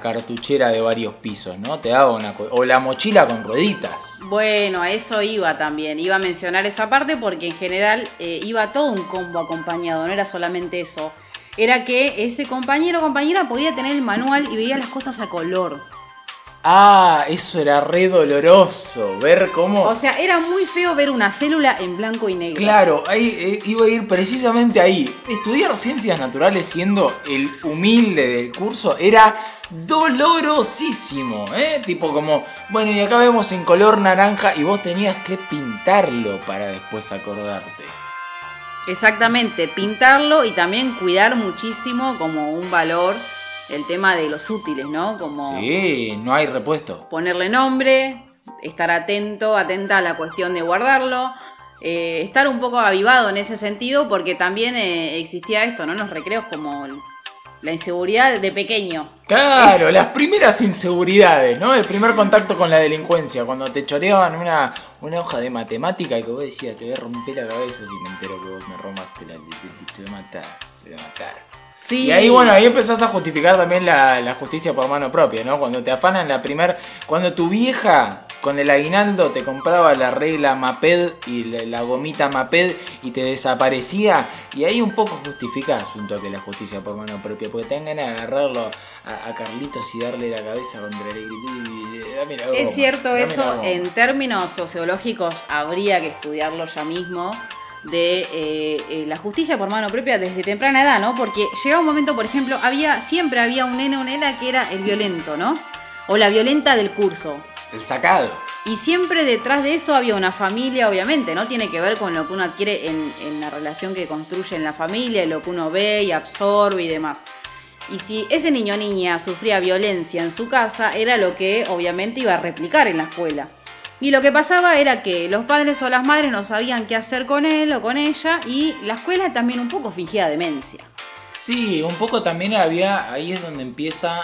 Speaker 2: cartuchera de varios pisos, ¿no? Te daba una... O la mochila con rueditas.
Speaker 1: Bueno, a eso iba también. Iba a mencionar esa parte porque en general eh, iba todo un combo acompañado, no era solamente eso. Era que ese compañero o compañera podía tener el manual y veía las cosas a color.
Speaker 2: Ah, eso era re doloroso, ver cómo...
Speaker 1: O sea, era muy feo ver una célula en blanco y negro.
Speaker 2: Claro, ahí eh, iba a ir precisamente ahí. Estudiar ciencias naturales siendo el humilde del curso era dolorosísimo, ¿eh? Tipo como, bueno, y acá vemos en color naranja y vos tenías que pintarlo para después acordarte.
Speaker 1: Exactamente, pintarlo y también cuidar muchísimo como un valor el tema de los útiles, ¿no? Como
Speaker 2: Sí, no hay repuesto.
Speaker 1: ponerle nombre, estar atento, atenta a la cuestión de guardarlo, eh, estar un poco avivado en ese sentido porque también eh, existía esto, ¿no? En los recreos como el- la inseguridad de pequeño.
Speaker 2: Claro,
Speaker 1: Eso.
Speaker 2: las primeras inseguridades, ¿no? El primer contacto con la delincuencia, cuando te choreaban una, una hoja de matemática y que vos decías, te voy a romper la cabeza si me entero que vos me robaste la... Te, te- te voy a matar, te voy a matar.
Speaker 1: Sí.
Speaker 2: Y ahí, bueno, ahí empezás a justificar también la, la justicia por mano propia, ¿no? Cuando te afanan la primer... Cuando tu vieja con el aguinaldo te compraba la regla Maped y la, la gomita Maped y te desaparecía, y ahí un poco justificás un toque la justicia por mano propia, porque te dan ganas de agarrarlo a, a Carlitos y darle la cabeza contra el y dame la goma,
Speaker 1: Es cierto
Speaker 2: dame
Speaker 1: eso, en términos sociológicos habría que estudiarlo ya mismo de eh, eh, la justicia por mano propia desde temprana edad, ¿no? Porque llega un momento, por ejemplo, había siempre había un nene o nena que era el violento, ¿no? O la violenta del curso.
Speaker 2: El sacado.
Speaker 1: Y siempre detrás de eso había una familia, obviamente, ¿no? Tiene que ver con lo que uno adquiere en, en la relación que construye en la familia, y lo que uno ve y absorbe y demás. Y si ese niño o niña sufría violencia en su casa, era lo que obviamente iba a replicar en la escuela. Y lo que pasaba era que los padres o las madres no sabían qué hacer con él o con ella, y la escuela también un poco fingía demencia.
Speaker 2: Sí, un poco también había, ahí es donde empieza,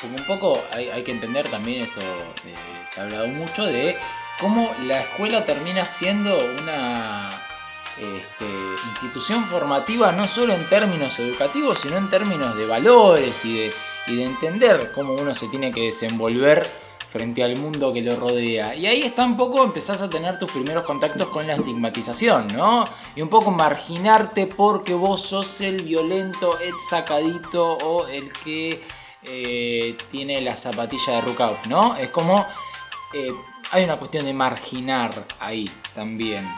Speaker 2: como un poco hay, que entender también esto, eh, se ha hablado mucho de cómo la escuela termina siendo una este, institución formativa no solo en términos educativos, sino en términos de valores y de entender cómo uno se tiene que desenvolver frente al mundo que lo rodea. Y ahí está un poco, empezás a tener tus primeros contactos con la estigmatización, ¿no? Y un poco marginarte porque vos sos el violento, el sacadito o el que eh, tiene la zapatilla de Rukauf, ¿no? Es como... eh, hay una cuestión de marginar ahí también.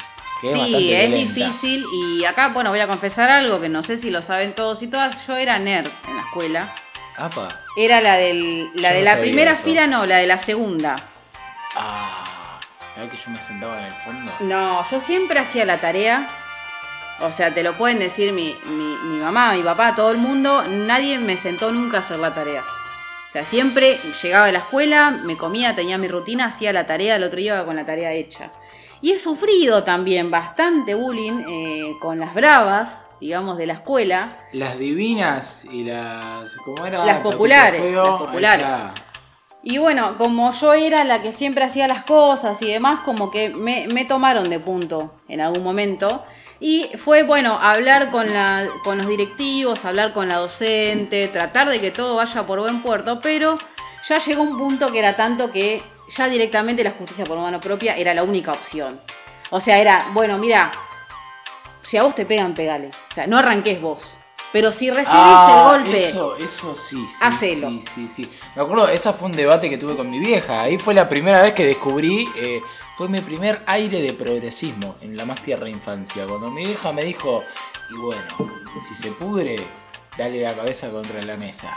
Speaker 2: Que
Speaker 1: sí, es difícil y acá, bueno, voy a confesar algo que no sé si lo saben todos y todas. Yo era nerd en la escuela.
Speaker 2: Apa.
Speaker 1: Era la, del, la
Speaker 2: Yo
Speaker 1: de
Speaker 2: no
Speaker 1: la primera
Speaker 2: eso.
Speaker 1: fila, no, la de la segunda.
Speaker 2: Ah. ¿Sabés que yo me sentaba en el fondo?
Speaker 1: No, yo siempre hacía la tarea. O sea, te lo pueden decir mi, mi, mi mamá, mi papá, todo el mundo. Nadie me sentó nunca a hacer la tarea. O sea, siempre llegaba de la escuela, me comía, tenía mi rutina, hacía la tarea, el otro día iba con la tarea hecha. Y he sufrido también bastante bullying eh, con las bravas, digamos, de la escuela.
Speaker 2: Las divinas y las. ¿Cómo era?
Speaker 1: Las populares,
Speaker 2: Feo,
Speaker 1: las populares. Y bueno, como yo era la que siempre hacía las cosas y demás, como que me, me tomaron de punto en algún momento. Y fue bueno hablar con, la, con los directivos, hablar con la docente, tratar de que todo vaya por buen puerto, pero ya llegó un punto que era tanto que ya directamente la justicia por mano propia era la única opción. O sea, era, bueno, mira, si a vos te pegan, pegale. O sea, no arranques vos. Pero si recibís
Speaker 2: Ah,
Speaker 1: el golpe,
Speaker 2: Eso, eso sí, sí.
Speaker 1: Hacelo.
Speaker 2: Sí, sí, sí. Me acuerdo, ese fue un debate que tuve con mi vieja. Ahí fue la primera vez que descubrí. eh, fue mi primer aire de progresismo en la más tierna infancia. Cuando mi vieja me dijo, y bueno, si se pudre, dale la cabeza contra la mesa.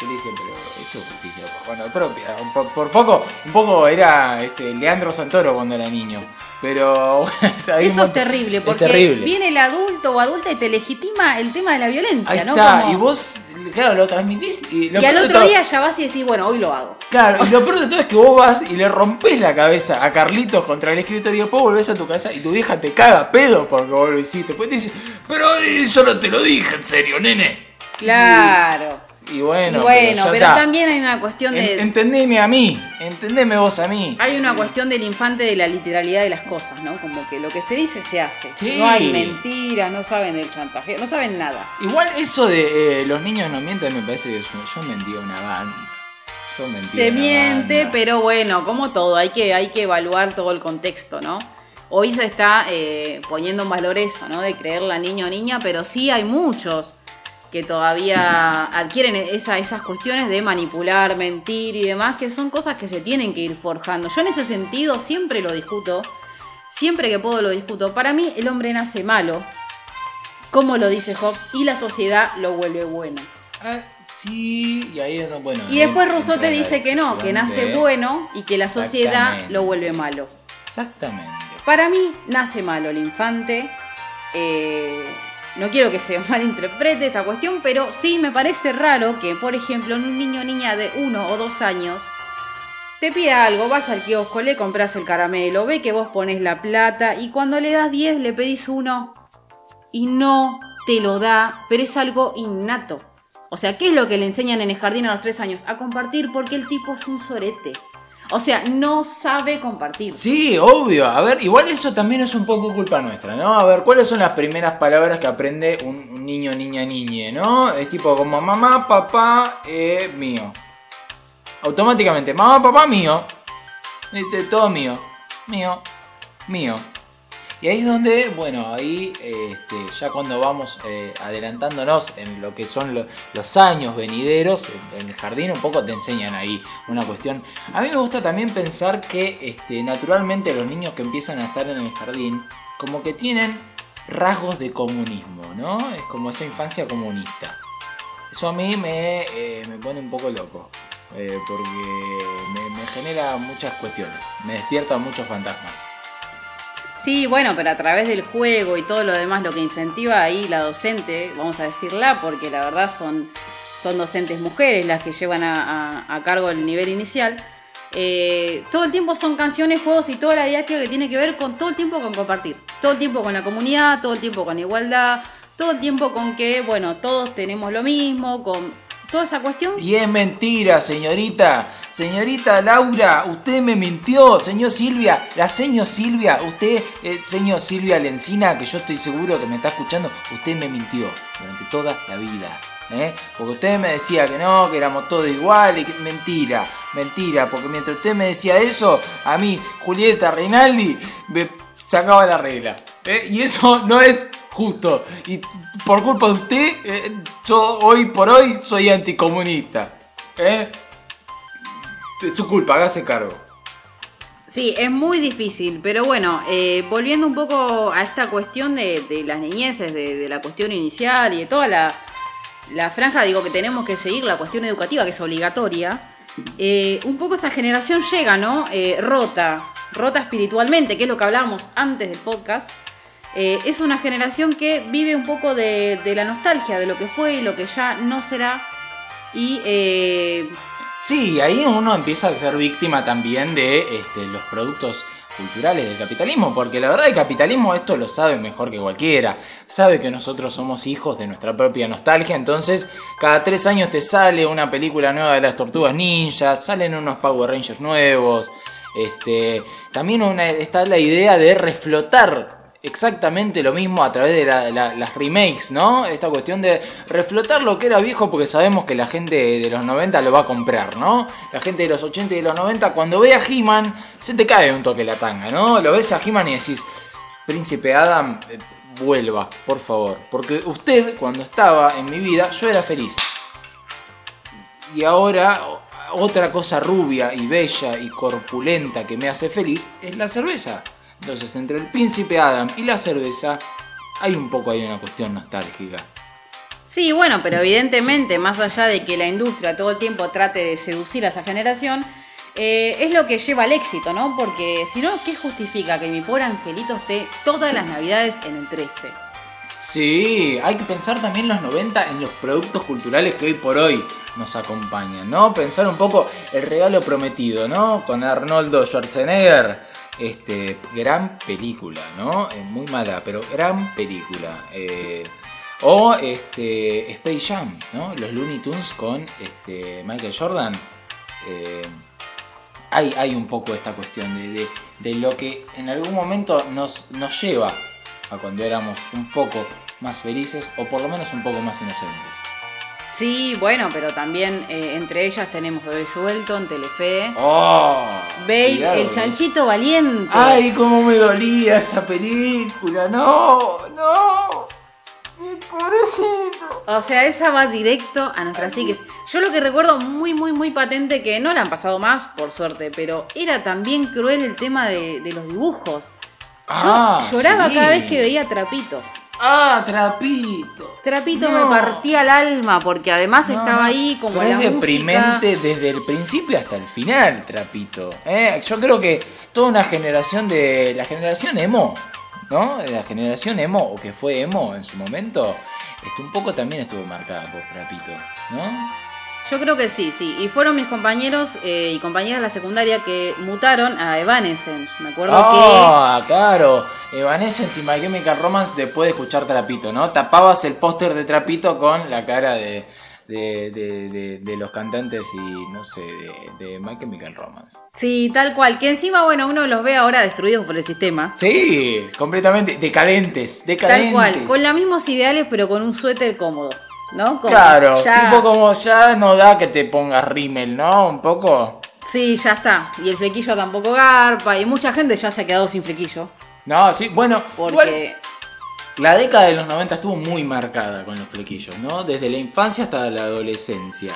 Speaker 2: Yo le dije, pero eso es justicia por mano propia. Por, por poco, un poco era este, Leandro Santoro cuando era niño. Pero <laughs> o sea,
Speaker 1: Eso es terrible, porque
Speaker 2: terrible.
Speaker 1: viene el adulto o adulta y te legitima el tema de la violencia,
Speaker 2: Ahí
Speaker 1: ¿no?
Speaker 2: está,
Speaker 1: Como-
Speaker 2: y vos, claro, lo transmitís y, lo
Speaker 1: y al otro
Speaker 2: todo-
Speaker 1: día ya vas y decís, bueno, hoy lo hago.
Speaker 2: Claro, y <laughs> lo peor de todo es que vos vas y le rompes la cabeza a Carlitos contra el escritorio, después volvés a tu casa y tu vieja te caga pedo porque vos lo hiciste. Después te dice, pero eh, yo no te lo dije en serio, nene.
Speaker 1: Claro.
Speaker 2: Y bueno,
Speaker 1: pero, también hay una cuestión de.
Speaker 2: En- entendeme a mí, entendeme vos a mí.
Speaker 1: hay una cuestión del infante de la literalidad de las cosas, ¿no? Como que lo que se dice se hace.
Speaker 2: Sí.
Speaker 1: No hay mentiras, no saben del chantaje, no saben nada.
Speaker 2: Igual eso de eh, los niños no mienten me parece que es un- yo mentí una banda. Yo mentí a
Speaker 1: Se miente, pero bueno, como todo, hay que, hay que evaluar todo el contexto, ¿no? Hoy se está eh, poniendo en valor eso, ¿no? De creerla niño o niña, pero sí hay muchos que todavía adquieren esa- esas cuestiones de manipular, mentir y demás, que son cosas que se tienen que ir forjando. Yo en ese sentido siempre lo discuto, siempre que puedo lo discuto. Para mí el hombre nace malo, como lo dice Hobbes, y la sociedad lo vuelve bueno.
Speaker 2: Ah, sí, y ahí es bueno.
Speaker 1: Y después Rousseau te dice que no, que nace bueno y que la sociedad lo vuelve malo.
Speaker 2: Exactamente.
Speaker 1: Para mí nace malo el infante. Eh, no quiero que se <laughs> malinterprete esta cuestión, pero sí me parece raro que, por ejemplo, en un niño o niña de uno o dos años te pida algo, vas al kiosco, le compras el caramelo, ve que vos pones la plata y cuando le das 10 le pedís uno y no te lo da, pero es algo innato. O sea, ¿qué es lo que le enseñan en el jardín a los tres años? A compartir porque el tipo es un sorete. O sea, no sabe compartir.
Speaker 2: Sí, obvio. A ver, igual eso también es un poco culpa nuestra, ¿no? A ver, ¿cuáles son las primeras palabras que aprende un, niño, niña, niñe, ¿no? Es tipo como mamá, papá, eh, mío. Automáticamente, mamá, papá, mío. Este, todo mío. Mío. Mío. Y ahí es donde, bueno, ahí este, ya cuando vamos eh, adelantándonos en lo que son lo- los años venideros, en, en el jardín un poco te enseñan ahí una cuestión. A mí me gusta también pensar que este, naturalmente los niños que empiezan a estar en el jardín, como que tienen rasgos de comunismo, ¿no? Es como esa infancia comunista. Eso a mí me, eh, me pone un poco loco, eh, porque me, me genera muchas cuestiones, me despierta muchos fantasmas.
Speaker 1: Sí, bueno, pero a través del juego y todo lo demás, lo que incentiva ahí la docente, vamos a decirla, porque la verdad son, son docentes mujeres las que llevan a, a- cargo el nivel inicial. eh, todo el tiempo son canciones, juegos y toda la didáctica que tiene que ver con todo el tiempo con compartir, todo el tiempo con la comunidad, todo el tiempo con igualdad, todo el tiempo con que, bueno, todos tenemos lo mismo, con toda esa cuestión.
Speaker 2: Y es mentira, señorita. Señorita Laura, usted me mintió. Señor Silvia, la señor Silvia, usted, eh, señor Silvia Lencina, que yo estoy seguro que me está escuchando, usted me mintió durante toda la vida. ¿eh? Porque usted me decía que no, que éramos todos iguales. Mentira, mentira. Porque mientras usted me decía eso, a mí, Julieta Reinaldi, me sacaba la regla. ¿eh? Y eso no es justo. Y por culpa de usted, eh, yo hoy por hoy soy anticomunista. ¿eh? Es su culpa, hágase cargo.
Speaker 1: Sí, es muy difícil, pero bueno, eh, volviendo un poco a esta cuestión de, las niñeces, de, de la cuestión inicial y de toda la, la franja, digo que tenemos que seguir la cuestión educativa, que es obligatoria, un poco esa generación llega, ¿no? Eh, rota, rota espiritualmente, que es lo que hablábamos antes del podcast, eh, es una generación que vive un poco de, la nostalgia, de lo que fue y lo que ya no será. Y eh,
Speaker 2: Sí, ahí uno empieza a ser víctima también de este, los productos culturales del capitalismo, porque la verdad el capitalismo esto lo sabe mejor que cualquiera, sabe que nosotros somos hijos de nuestra propia nostalgia, entonces cada tres años te sale una película nueva de las tortugas ninjas, salen unos Power Rangers nuevos, este, también está la idea de reflotar exactamente lo mismo a través de la- la- las remakes, ¿no? Esta cuestión de reflotar lo que era viejo porque sabemos que la gente de los 90 lo va a comprar, ¿no? La gente de los 80 y de los 90 cuando ve a He-Man se te cae un toque la tanga, ¿no? Lo ves a He-Man y decís, Príncipe Adam, eh, vuelva, por favor. Porque usted cuando estaba en mi vida yo era feliz. Y ahora otra cosa rubia y bella y corpulenta que me hace feliz es la cerveza. Entonces entre el príncipe Adam y la cerveza hay un poco ahí una cuestión nostálgica.
Speaker 1: Sí, bueno, pero evidentemente, más allá de que la industria todo el tiempo trate de seducir a esa generación, eh, es lo que lleva al éxito, ¿no? Porque si no, ¿qué justifica que mi pobre angelito esté todas las navidades en el 13?
Speaker 2: Sí, hay que pensar también los 90 en los productos culturales que hoy por hoy nos acompañan, ¿no? Pensar un poco el regalo prometido, ¿no? Con Arnoldo Schwarzenegger. Este, gran película, ¿no? Eh, muy mala, pero gran película. Eh, o este, Space Jam, ¿no? Los Looney Tunes con este, Michael Jordan. Eh, hay, hay un poco esta cuestión de, de- de lo que en algún momento nos, nos lleva a cuando éramos un poco más felices o por lo menos un poco más inocentes.
Speaker 1: Sí, bueno, pero también eh, entre ellas tenemos Bebé Suelto en Telefe.
Speaker 2: ¡Oh!
Speaker 1: Babe,
Speaker 2: Cuidado,
Speaker 1: el
Speaker 2: eh.
Speaker 1: chanchito valiente.
Speaker 2: ¡Ay, cómo me dolía esa película! ¡No! ¡No! ¡Mi pobrecito!
Speaker 1: O sea, esa va directo a nuestras psiques. Yo lo que recuerdo muy, muy, muy patente, que no la han pasado más, por suerte, pero era también cruel el tema de, de los dibujos. Yo
Speaker 2: Ah,
Speaker 1: lloraba
Speaker 2: sí.
Speaker 1: cada vez que veía Trapito.
Speaker 2: ¡Ah, Trapito!
Speaker 1: Trapito
Speaker 2: No.
Speaker 1: me partía el alma porque además
Speaker 2: No,
Speaker 1: estaba ahí como
Speaker 2: pero
Speaker 1: la
Speaker 2: es
Speaker 1: música.
Speaker 2: deprimente desde el principio hasta el final, Trapito. ¿eh? Yo creo que toda una generación de. La generación emo, ¿no? La generación emo, o que fue emo en su momento, un poco también estuvo marcada por Trapito, ¿no?
Speaker 1: Yo creo que sí, sí. Y fueron mis compañeros eh, y compañeras de la secundaria que mutaron a Evanescence. Me acuerdo
Speaker 2: Ah, claro. Evanescence y My Chemical Romance después de escuchar Trapito, ¿no? Tapabas el póster de Trapito con la cara de, de, de- de- de los cantantes y, no sé, de, de My Chemical Romance.
Speaker 1: Sí, tal cual. Que encima, bueno, uno los ve ahora destruidos por el sistema.
Speaker 2: Sí, completamente decadentes, decadentes.
Speaker 1: Tal cual. Con los mismos ideales, pero con un suéter cómodo. ¿No? Como
Speaker 2: Claro,
Speaker 1: ya-
Speaker 2: tipo como ya no da que te pongas rímel, ¿no? Un poco.
Speaker 1: Sí, ya está. Y el flequillo tampoco garpa. Y mucha gente ya se ha quedado sin flequillo.
Speaker 2: No, sí, bueno, igual
Speaker 1: Porque.
Speaker 2: la década de los 90 estuvo muy marcada con los flequillos, ¿no? Desde la infancia hasta la adolescencia.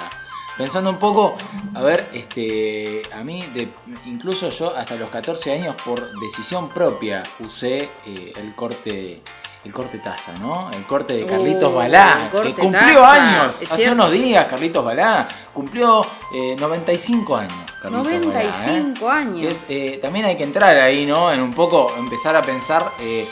Speaker 2: Pensando un poco, a ver, este, a mí, de- incluso yo hasta los 14 años, por decisión propia, usé eh, el corte el corte taza, ¿no? El corte de Carlitos
Speaker 1: Uh,
Speaker 2: Balá, que cumplió
Speaker 1: taza,
Speaker 2: años, hace
Speaker 1: cierto.
Speaker 2: unos días Carlitos Balá, cumplió eh, 95 años. Carlitos Balá, ¿eh?
Speaker 1: 95 años.
Speaker 2: Es, eh, también hay que entrar ahí, ¿no? En un poco empezar a pensar eh,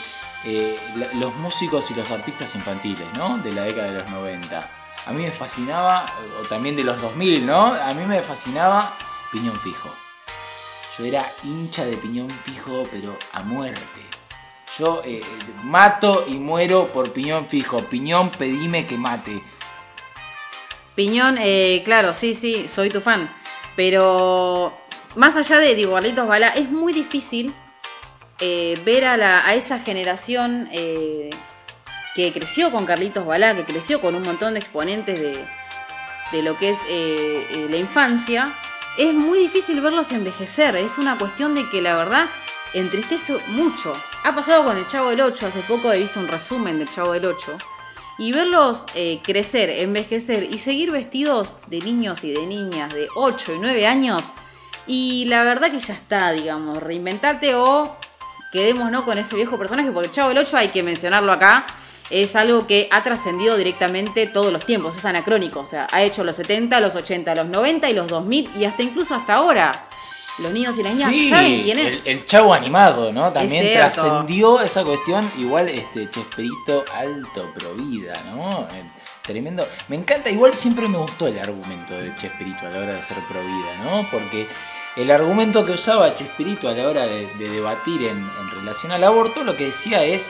Speaker 2: los músicos y los artistas infantiles, ¿no? De la década de los 90. A mí me fascinaba, o también de los 2000, ¿no? A mí me fascinaba Piñón Fijo. Yo era hincha de Piñón Fijo, pero a muerte. Yo eh, mato y muero por Piñón Fijo. Piñón, pedime que mate.
Speaker 1: Piñón, eh, claro, sí, sí, soy tu fan. Pero más allá de, digo, Carlitos Balá, es muy difícil eh, ver a, la- a esa generación eh, que creció con Carlitos Balá, que creció con un montón de exponentes de, de lo que es eh, eh, la infancia. Es muy difícil verlos envejecer. Es una cuestión de que la verdad entristece mucho. Ha pasado con el Chavo del 8. Hace poco he visto un resumen del Chavo del 8. Y verlos eh, crecer, envejecer y seguir vestidos de niños y de niñas de 8 y 9 años. Y la verdad que ya está, digamos, reinventarte o quedémonos con ese viejo personaje, porque el Chavo del 8 hay que mencionarlo acá. Es algo que ha trascendido directamente todos los tiempos, es anacrónico. O sea, ha hecho los 70, los 80, los 90 y los 2000 y hasta incluso hasta ahora. los niños y las niñas
Speaker 2: Sí,
Speaker 1: saben quién
Speaker 2: el,
Speaker 1: es.
Speaker 2: el chavo animado, ¿no? También trascendió esa cuestión. Igual, este Chesperito alto pro vida, ¿no? Eh, Tremendo. Me encanta, igual siempre me gustó el argumento de Chesperito a la hora de ser pro vida, ¿no? Porque el argumento que usaba Chesperito a la hora de, de debatir en, en relación al aborto, lo que decía es,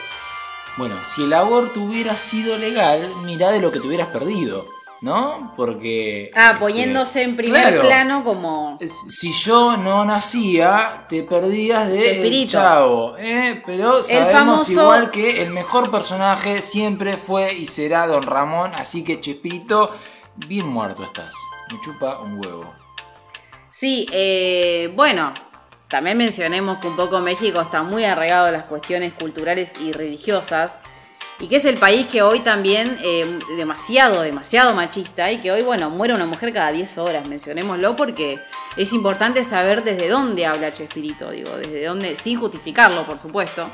Speaker 2: bueno, si el aborto hubiera sido legal, mirá de lo que te hubieras perdido, ¿no? Porque...
Speaker 1: Ah,
Speaker 2: este,
Speaker 1: poniéndose en primer
Speaker 2: claro.
Speaker 1: plano como...
Speaker 2: Si yo no nacía, te perdías de el chavo, ¿eh? Pero sabemos
Speaker 1: famoso-
Speaker 2: igual que el mejor personaje siempre fue y será Don Ramón, así que Chespirito, bien muerto estás. Me chupa un huevo.
Speaker 1: Sí, eh, bueno, también mencionemos que un poco México está muy arraigado a las cuestiones culturales y religiosas. Y que es el país que hoy también eh, demasiado, demasiado machista y que hoy, bueno, muere una mujer cada 10 horas, mencionémoslo, porque es importante saber desde dónde habla Chespirito, digo, desde dónde, sin justificarlo, por supuesto.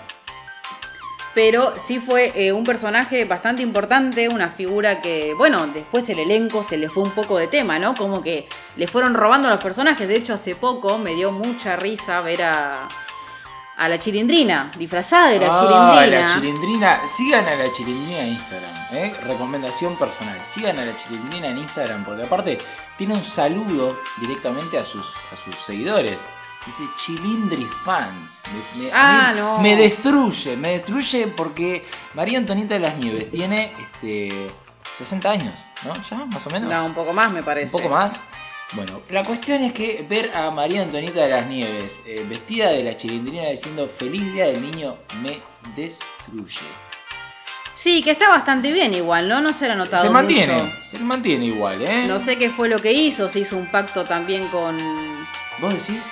Speaker 1: Pero sí fue eh, un personaje bastante importante, una figura que, bueno, después el elenco se le fue un poco de tema, ¿no? Como que le fueron robando los personajes. De hecho, hace poco me dio mucha risa ver a, a la chilindrina, disfrazada de la
Speaker 2: Ah,
Speaker 1: chilindrina.
Speaker 2: la chilindrina. Sigan a la chilindrina en Instagram, ¿eh? Recomendación personal. Sigan a la chilindrina en Instagram porque aparte tiene un saludo directamente a sus, a sus seguidores. Dice Chilindri Fans. Me, me-
Speaker 1: Ah, no.
Speaker 2: me destruye, me destruye porque María Antonieta de las Nieves tiene este 60 años, ¿no? Ya, más o menos.
Speaker 1: No, un poco más me parece.
Speaker 2: Un poco más. Bueno, la cuestión es que ver a María Antonieta de las Nieves eh, vestida de la chilindrina diciendo Feliz Día del Niño me destruye.
Speaker 1: Sí, que está bastante bien igual, ¿no? No se le ha notado
Speaker 2: se mantiene,
Speaker 1: mucho.
Speaker 2: se mantiene igual, ¿eh?
Speaker 1: No sé qué fue lo que hizo, se hizo un pacto también con...
Speaker 2: ¿Vos decís?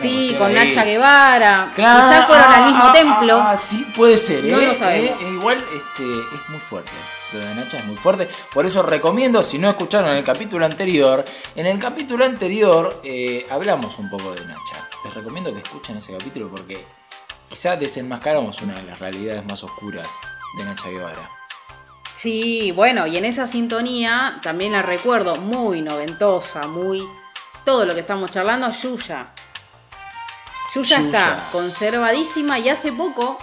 Speaker 1: Sí, con? Nacha Guevara.
Speaker 2: Claro,
Speaker 1: Quizás fueron
Speaker 2: ah,
Speaker 1: al mismo
Speaker 2: ah,
Speaker 1: templo.
Speaker 2: Ah, sí, puede ser, ¿eh?
Speaker 1: No lo sabemos.
Speaker 2: Eh, eh, igual este, es muy fuerte. Lo de Nacha es muy fuerte. Por eso recomiendo, si no escucharon el capítulo anterior, en el capítulo anterior eh, hablamos un poco de Nacha. Les recomiendo que escuchen ese capítulo porque quizá desenmascaramos una de las realidades más oscuras de Nacha Guevara.
Speaker 1: Sí, bueno, y en esa sintonía también la recuerdo muy noventosa, muy todo lo que estamos charlando, Yuya. Yuya
Speaker 2: Yuya.
Speaker 1: está conservadísima y hace poco,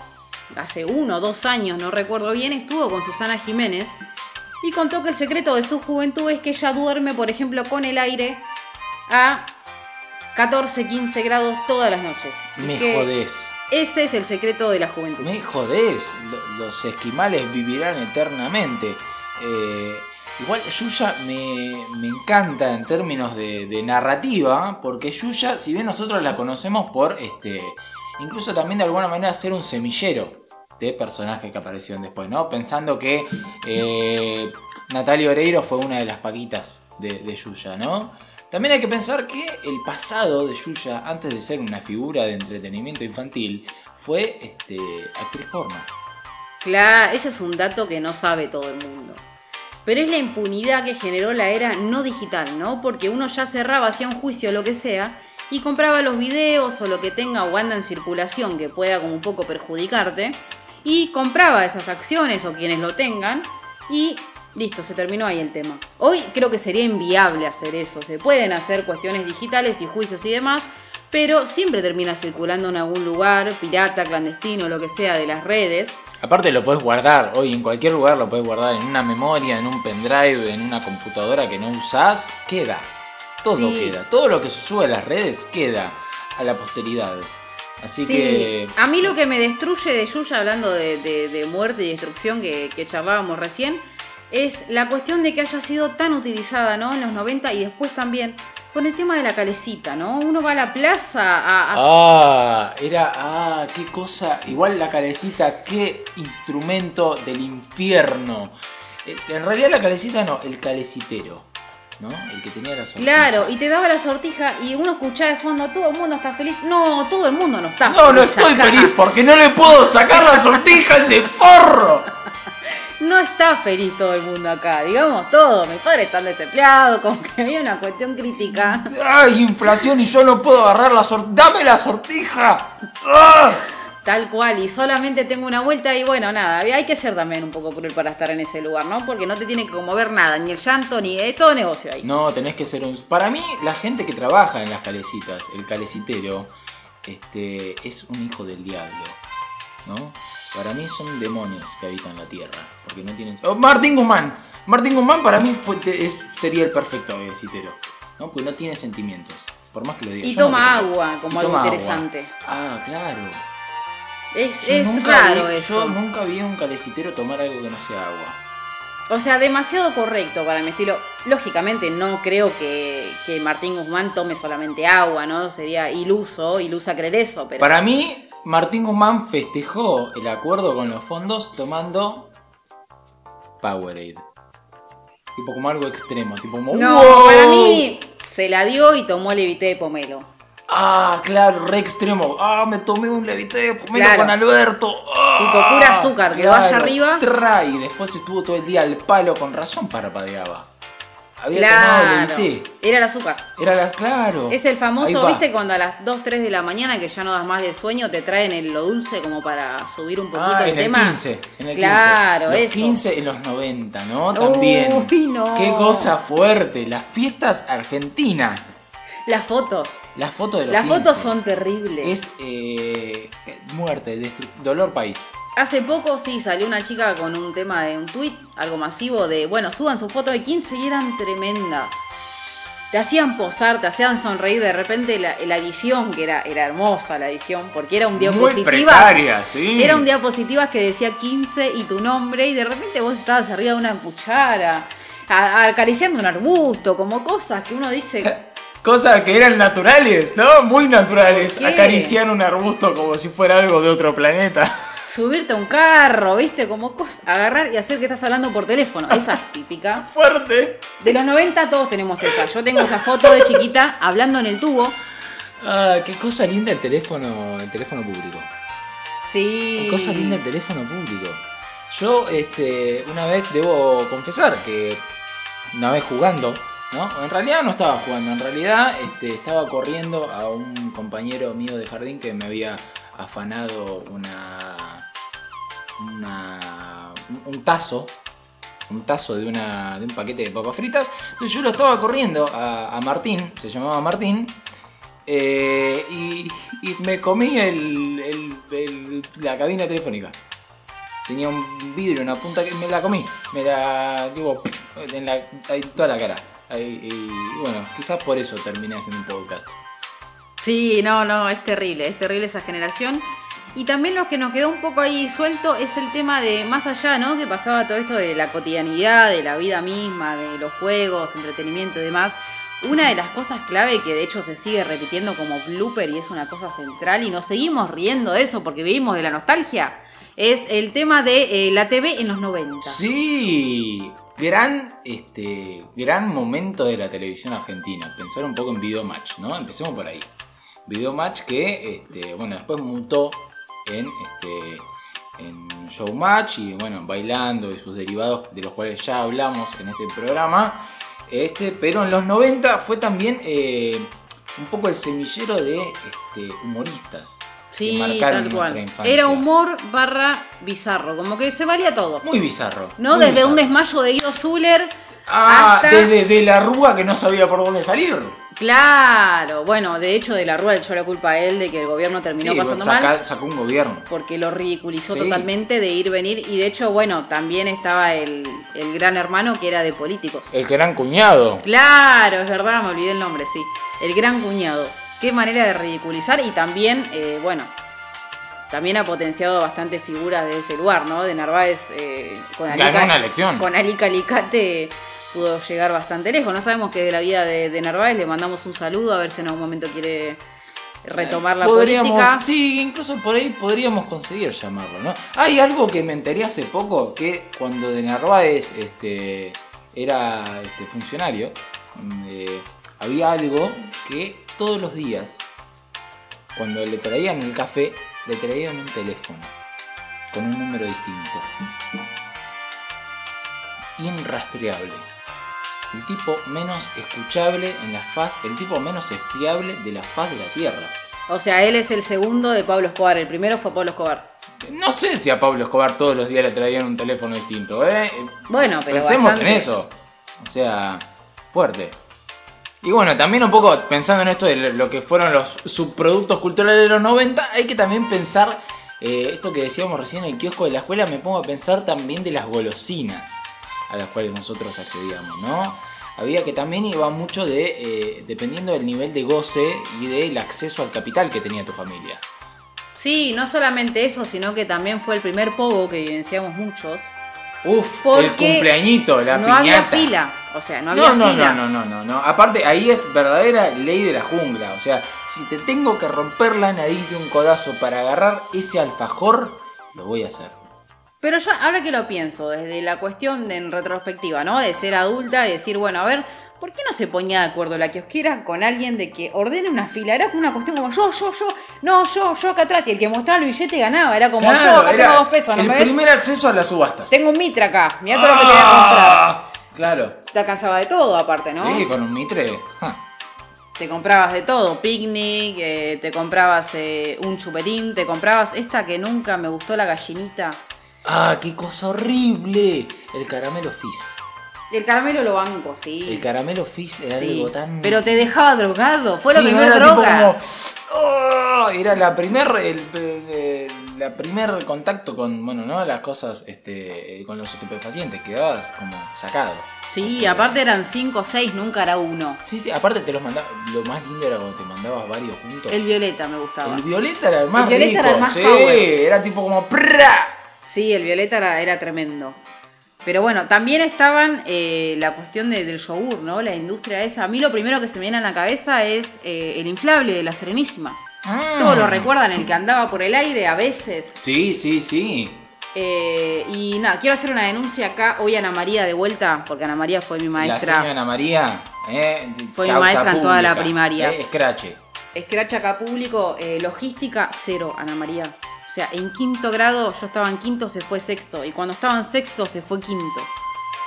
Speaker 1: hace uno o dos años, no recuerdo bien, estuvo con Susana Jiménez y contó que el secreto de su juventud es que ella duerme, por ejemplo, con el aire a 14, 15 grados todas las noches.
Speaker 2: Me jodés.
Speaker 1: Ese es el secreto de la juventud.
Speaker 2: Me jodés. Lo- Los esquimales vivirán eternamente. Eh, igual Yuya me, me encanta en términos de, narrativa, porque Yuya, si bien nosotros la conocemos por, este, incluso también de alguna manera ser un semillero de personajes que aparecieron después, ¿no? Pensando que eh, Natalia Oreiro fue una de las paquitas de, de Yuya, ¿no? También hay que pensar que el pasado de Yuya, antes de ser una figura de entretenimiento infantil, fue este, actriz porno.
Speaker 1: Claro, ese es un dato que no sabe todo el mundo. Pero es la impunidad que generó la era no digital, ¿no? Porque uno ya cerraba, hacía un juicio o lo que sea, y compraba los videos o lo que tenga o anda en circulación que pueda como un poco perjudicarte, y compraba esas acciones o quienes lo tengan, y listo, se terminó ahí el tema. Hoy creo que sería inviable hacer eso. Se pueden hacer cuestiones digitales y juicios y demás, pero siempre termina circulando en algún lugar, pirata, clandestino, lo que sea, de las redes.
Speaker 2: Aparte lo puedes guardar, hoy en cualquier lugar lo puedes guardar en una memoria, en un pendrive, en una computadora que no usás, queda. Todo
Speaker 1: Sí.
Speaker 2: queda. Todo lo que se sube a las redes queda a la posteridad. Así
Speaker 1: Sí,
Speaker 2: que.
Speaker 1: a mí lo que me destruye de Yuya, hablando de, de- de muerte y destrucción que, que charlábamos recién, es la cuestión de que haya sido tan utilizada, ¿no? En los 90 y después también con el tema de la calecita, ¿no? Uno va a la plaza a... a-
Speaker 2: Ah, era. Ah, qué cosa. Igual la calecita, qué instrumento del infierno. Eh, En realidad la calecita no, el calecitero. ¿No? El que tenía la sortija.
Speaker 1: Claro, y te daba la sortija y uno escuchaba de fondo, todo el mundo está feliz. No, todo el mundo no está
Speaker 2: No, no
Speaker 1: feliz
Speaker 2: estoy
Speaker 1: acá.
Speaker 2: feliz porque no le puedo sacar la sortija a ese forro.
Speaker 1: No está feliz todo el mundo acá, digamos todo. Mis padres están desempleados, <laughs> como que había una cuestión crítica.
Speaker 2: ¡Ay, inflación y yo no puedo agarrar la sortija! ¡Dame la sortija! ¡Ah!
Speaker 1: Tal cual, y solamente tengo una vuelta y bueno, nada, hay que ser también un poco cruel para estar en ese lugar, ¿no? Porque no te tiene que conmover nada, ni el llanto, ni es todo negocio ahí.
Speaker 2: No, tenés que ser un... Para mí, la gente que trabaja en las calecitas, el calecitero, este, es un hijo del diablo, ¿no? Para mí son demonios que habitan la tierra, porque no tienen... Oh, Martín Guzmán! Martín Guzmán para mí fue- te- es- sería el perfecto calecitero, ¿no? Porque no tiene sentimientos, por más que lo diga.
Speaker 1: Y
Speaker 2: Yo
Speaker 1: toma agua, como algo
Speaker 2: agua.
Speaker 1: interesante.
Speaker 2: Ah, claro.
Speaker 1: Es, es raro
Speaker 2: vi-
Speaker 1: eso.
Speaker 2: Yo nunca vi a un calecitero tomar algo que no sea agua.
Speaker 1: O sea, demasiado correcto para mi estilo. Lógicamente no creo que, que Martín Guzmán tome solamente agua, ¿no? Sería iluso, ilusa creer eso, pero...
Speaker 2: Para mí, Martín Guzmán festejó el acuerdo con los fondos tomando Powerade. Tipo como algo extremo, tipo como
Speaker 1: No,
Speaker 2: ¡wow!
Speaker 1: para mí se la dio y tomó el evité de pomelo.
Speaker 2: Ah, claro, re extremo. Ah, me tomé un levité pomelo
Speaker 1: Claro.
Speaker 2: con Alberto. Ah,
Speaker 1: Tipo pura azúcar, que vaya arriba.
Speaker 2: Tra, y después estuvo todo el día al palo, con razón parpadeaba. Había tomado
Speaker 1: Claro.
Speaker 2: levité.
Speaker 1: Era el azúcar.
Speaker 2: Era la, claro.
Speaker 1: Es el famoso. ¿viste? Cuando a las 2, 3 de la mañana que ya no das más de sueño, te traen el, lo dulce como para subir un poquito
Speaker 2: Ah,
Speaker 1: el
Speaker 2: en
Speaker 1: tema.
Speaker 2: el 15. En el 15.
Speaker 1: Claro,
Speaker 2: los
Speaker 1: eso.
Speaker 2: 15 en los 90, ¿no? También.
Speaker 1: Uy, no.
Speaker 2: Qué cosa fuerte. Las fiestas argentinas.
Speaker 1: Las fotos.
Speaker 2: Las fotos de los
Speaker 1: Las
Speaker 2: 15.
Speaker 1: fotos son terribles.
Speaker 2: Es eh, muerte, dolor país.
Speaker 1: Hace poco sí salió una chica con un tema de un tweet, algo masivo, de bueno, suban sus fotos de 15 y eran tremendas. Te hacían posar, te hacían sonreír, de repente la, la edición, que era, era hermosa la edición, porque era un
Speaker 2: precaria, sí.
Speaker 1: Era un diapositivas que decía 15 y tu nombre, y de repente vos estabas arriba de una cuchara, acariciando un arbusto, como cosas que uno dice. <laughs>
Speaker 2: Cosas que eran naturales, ¿no? Muy naturales. Acariciar un arbusto como si fuera algo de otro planeta. <laughs>
Speaker 1: Subirte a un carro, ¿viste? Como. Agarrar y hacer que estás hablando por teléfono. Esa es típica. <laughs>
Speaker 2: Fuerte.
Speaker 1: De los 90 todos tenemos esa. Yo tengo esa foto de chiquita hablando en el tubo.
Speaker 2: Ah, qué cosa linda el teléfono, el teléfono público.
Speaker 1: Sí.
Speaker 2: Qué cosa linda el teléfono público. Yo, este, una vez debo confesar que una vez jugando, ¿no? En realidad no estaba jugando, en realidad este, estaba corriendo a un compañero mío de jardín que me había afanado una. un- tazo. Un tazo de, una, de un paquete de papas fritas. Entonces yo lo estaba corriendo a, Martín, se llamaba Martín, eh, y, me comí el, el- la cabina telefónica. Tenía un vidrio, una punta que me la comí. Me la. digo, en ahí, toda la cara. Y bueno, quizás por eso terminé haciendo un podcast.
Speaker 1: Sí, no, no, es terrible, es terrible esa generación. Y también lo que nos quedó un poco ahí suelto es el tema de más allá, ¿no? Que pasaba todo esto de la cotidianidad, de la vida misma, de los juegos, entretenimiento y demás. Una de las cosas clave que de hecho se sigue repitiendo como blooper y es una cosa central y nos seguimos riendo de eso porque vivimos de la nostalgia, es el tema de eh, la TV en los 90.
Speaker 2: Sí, gran, este, gran momento de la televisión argentina. Pensar un poco en Videomatch, ¿no? Empecemos por ahí. Videomatch que, este, bueno, después mutó en, este, en Showmatch y, bueno, bailando y sus derivados de los cuales ya hablamos en este programa. Este, pero en los 90 fue también eh, un poco el semillero de este, humoristas. Que
Speaker 1: Sí,
Speaker 2: marcaron
Speaker 1: tal
Speaker 2: nuestra
Speaker 1: cual.
Speaker 2: infancia.
Speaker 1: Era humor barra bizarro, como que se valía todo.
Speaker 2: Muy bizarro.
Speaker 1: ¿No?
Speaker 2: muy
Speaker 1: Desde un desmayo de Guido Zuller.
Speaker 2: Ah,
Speaker 1: hasta-
Speaker 2: desde de la rúa que no sabía por dónde salir.
Speaker 1: Claro, bueno, de hecho de la Rúa le echó la culpa a él de que el gobierno terminó
Speaker 2: Sí,
Speaker 1: pasando
Speaker 2: saca-
Speaker 1: mal.
Speaker 2: sacó un gobierno.
Speaker 1: Porque lo ridiculizó
Speaker 2: Sí.
Speaker 1: totalmente de ir, venir. Y de hecho, bueno, también estaba el, el gran hermano que era de políticos.
Speaker 2: El gran cuñado.
Speaker 1: Claro, es verdad, me olvidé el nombre, sí. El gran cuñado. Qué manera de ridiculizar y también, eh, bueno, también ha potenciado bastantes figuras de ese lugar, ¿no? De Narváez eh, con Alica-. Con Ali Calicate pudo llegar bastante lejos. No sabemos qué de la vida de, de Narváez, le mandamos un saludo a ver si en algún momento quiere retomar la
Speaker 2: Podríamos-
Speaker 1: política.
Speaker 2: Sí, incluso por ahí podríamos conseguir llamarlo, ¿no? Hay algo que me enteré hace poco, que cuando de Narváez este, era este, funcionario, mm, eh, había algo que todos los días, cuando le traían el café, le traían un teléfono con un número distinto. Inrastreable. El tipo menos escuchable en la faz, el tipo menos espiable de la faz de la Tierra.
Speaker 1: O sea, él es el segundo de Pablo Escobar. El primero fue Pablo Escobar.
Speaker 2: No sé si a Pablo Escobar todos los días le traían un teléfono distinto, ¿eh?
Speaker 1: Bueno, pero
Speaker 2: Pensemos
Speaker 1: bastante.
Speaker 2: en eso. O sea, fuerte. Y bueno, también un poco pensando en esto de lo que fueron los subproductos culturales de los 90, hay que también pensar, eh, esto que decíamos recién en el kiosco de la escuela, me pongo a pensar también de las golosinas a las cuales nosotros accedíamos, ¿no? Había que también iba mucho de, eh, dependiendo del nivel de goce y del acceso al capital que tenía tu familia.
Speaker 1: Sí, no solamente eso, sino que también fue el primer pogo que vivenciamos muchos.
Speaker 2: Uf, el cumpleañito, la
Speaker 1: no
Speaker 2: piñata.
Speaker 1: había fila. O sea, no había
Speaker 2: No, no,
Speaker 1: fila.
Speaker 2: no, no, no, no, no. Aparte, ahí es verdadera ley de la jungla. O sea, si te tengo que romper la nariz de un codazo para agarrar ese alfajor, lo voy a hacer.
Speaker 1: Pero yo, ahora que lo pienso, desde la cuestión de, en retrospectiva, ¿no? De ser adulta y decir, bueno, a ver, ¿por qué no se ponía de acuerdo la kiosquera con alguien de que ordene una fila? Era como una cuestión como yo, yo, yo, no, yo, yo acá atrás. Y el que mostraba el billete ganaba. Era como yo, acá
Speaker 2: era
Speaker 1: tengo dos pesos, ¿no
Speaker 2: el
Speaker 1: me ves?
Speaker 2: primer acceso a las subastas.
Speaker 1: Tengo un mitra acá, mira todo lo que te voy a comprar.
Speaker 2: Claro.
Speaker 1: Te alcanzaba de todo, aparte, ¿no?
Speaker 2: Sí, con un mitre. ja.
Speaker 1: Te comprabas de todo, picnic, eh, te comprabas eh, un chupetín, te comprabas esta que nunca me gustó la gallinita.
Speaker 2: Ah, qué cosa horrible. El caramelo fizz.
Speaker 1: El caramelo lo banco, sí.
Speaker 2: El caramelo fizz era
Speaker 1: Sí,
Speaker 2: algo tan.
Speaker 1: Pero te dejaba drogado, fue la
Speaker 2: Sí,
Speaker 1: primera
Speaker 2: era tipo
Speaker 1: droga.
Speaker 2: como, "Oh", era la primer, el, la primer contacto con, bueno, ¿no? Las cosas, este, con los estupefacientes, quedabas como sacado.
Speaker 1: Sí,
Speaker 2: Porque-
Speaker 1: aparte eran 5 o 6, nunca era uno.
Speaker 2: Sí, sí, aparte te los mandaba, lo más lindo era cuando te mandabas varios juntos.
Speaker 1: El violeta me gustaba.
Speaker 2: El violeta era el más
Speaker 1: El violeta
Speaker 2: rico,
Speaker 1: era el más
Speaker 2: sí,
Speaker 1: power.
Speaker 2: era tipo como ¡prra!
Speaker 1: Sí, el violeta era, era tremendo. Pero bueno, también estaban eh, la cuestión de- del yogur, ¿no? La industria esa. A mí lo primero que se me viene a la cabeza es eh, el inflable de la Serenísima.
Speaker 2: Mm.
Speaker 1: Todos lo recuerdan, el que andaba por el aire a veces.
Speaker 2: Sí, sí, sí.
Speaker 1: Eh, y nada, quiero hacer una denuncia acá. Hoy Ana María de vuelta, porque Ana María fue mi
Speaker 2: La
Speaker 1: maestra.
Speaker 2: señora Ana María,
Speaker 1: Fue mi maestra en toda la primaria.
Speaker 2: Escrache.
Speaker 1: Scratch acá público, logística, cero, Ana María. O sea, en quinto grado, yo estaba en quinto, se fue sexto. Y cuando estaba en sexto, se fue quinto.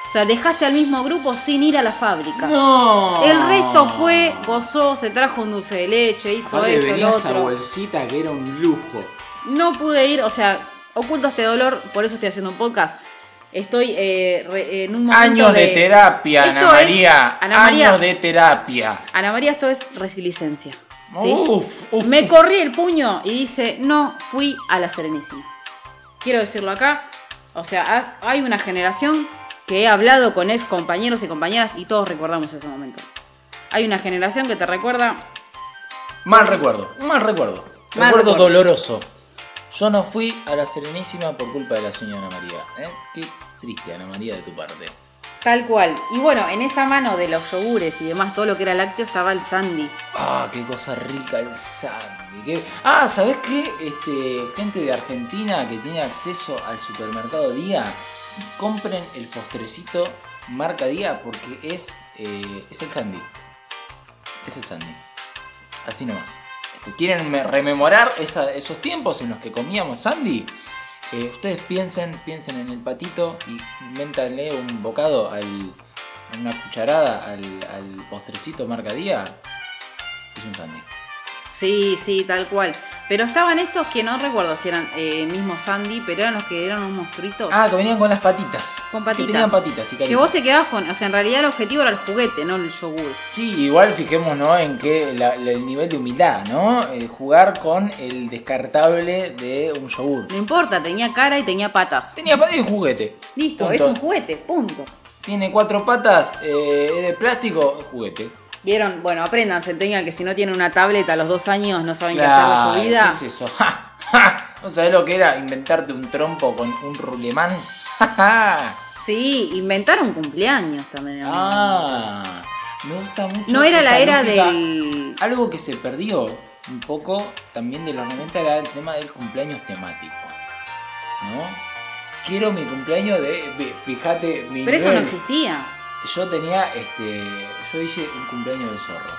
Speaker 1: O sea, dejaste al mismo grupo sin ir a la fábrica.
Speaker 2: No.
Speaker 1: El resto fue, gozó, se trajo un dulce de leche, hizo
Speaker 2: Aparte
Speaker 1: esto,
Speaker 2: venía
Speaker 1: lo
Speaker 2: esa
Speaker 1: otro.
Speaker 2: bolsita que era un lujo.
Speaker 1: No pude ir, o sea, oculto este dolor, por eso estoy haciendo un podcast. Estoy eh, re- en un momento
Speaker 2: Años de, terapia, Ana
Speaker 1: es-
Speaker 2: María.
Speaker 1: Ana María.
Speaker 2: Años de terapia.
Speaker 1: Ana María, esto es resiliencia. ¿Sí?
Speaker 2: Uf, uf.
Speaker 1: Me corrí el puño y dice, no fui a la Serenísima. Quiero decirlo acá. O sea, hay una generación que he hablado con ex compañeros y compañeras y todos recordamos ese momento. Hay una generación que te recuerda,
Speaker 2: Mal recuerdo, un mal recuerdo.
Speaker 1: Mal
Speaker 2: recuerdo
Speaker 1: recuerdo.
Speaker 2: doloroso. Yo no fui a la Serenísima por culpa de la señora Ana María. ¿eh? Qué triste, Ana María, de tu parte.
Speaker 1: Tal cual. Y bueno, en esa mano de los yogures y demás, todo lo que era lácteo, estaba el Sandy.
Speaker 2: Ah, qué cosa rica el Sandy. Ah, ¿sabes qué? Este, gente de Argentina que tiene acceso al supermercado Día, compren el postrecito marca Día porque es, eh, es el Sandy. Es el Sandy. Así nomás. ¿Quieren me- rememorar esa- esos tiempos en los que comíamos Sandy? Eh, ustedes piensen, piensen en el patito y invéntanle un bocado al, una cucharada al, al postrecito marca Día. Es un Sandy.
Speaker 1: Sí, sí, tal cual. Pero estaban estos que no recuerdo si eran eh, mismo Sandy, pero eran los que eran unos monstruitos.
Speaker 2: Ah, que venían con las patitas.
Speaker 1: Con
Speaker 2: Que
Speaker 1: patitas.
Speaker 2: tenían patitas y
Speaker 1: que
Speaker 2: caritas.
Speaker 1: vos te quedabas con. O sea, en realidad el objetivo era el juguete, no el yogur.
Speaker 2: Sí, igual fijémonos en que la- la- el nivel de humildad, ¿no? Eh, jugar con el descartable de un yogur.
Speaker 1: No importa, tenía cara y tenía patas.
Speaker 2: Tenía patas y juguete.
Speaker 1: Listo,
Speaker 2: Punto.
Speaker 1: es un juguete, punto.
Speaker 2: Tiene cuatro patas, eh, es de plástico, juguete.
Speaker 1: Vieron, bueno, apréndanse, tengan que si no tienen una tableta a los dos años no saben
Speaker 2: Claro,
Speaker 1: qué hacer de su vida.
Speaker 2: ¿Qué es eso? <laughs> ¡Ja! ¡Ja! ¿No sabés lo que era inventarte un trompo con un rulemán? <laughs> ¡Ja!
Speaker 1: Sí, inventaron cumpleaños también.
Speaker 2: Ah, me gusta mucho.
Speaker 1: no era la era
Speaker 2: lógica.
Speaker 1: del.
Speaker 2: Algo que se perdió un poco también de los 90 era el tema del cumpleaños temático. ¿No? Quiero mi cumpleaños de. Fíjate, mi
Speaker 1: Pero eso no existía.
Speaker 2: Yo tenía este. Yo hice un cumpleaños de zorro.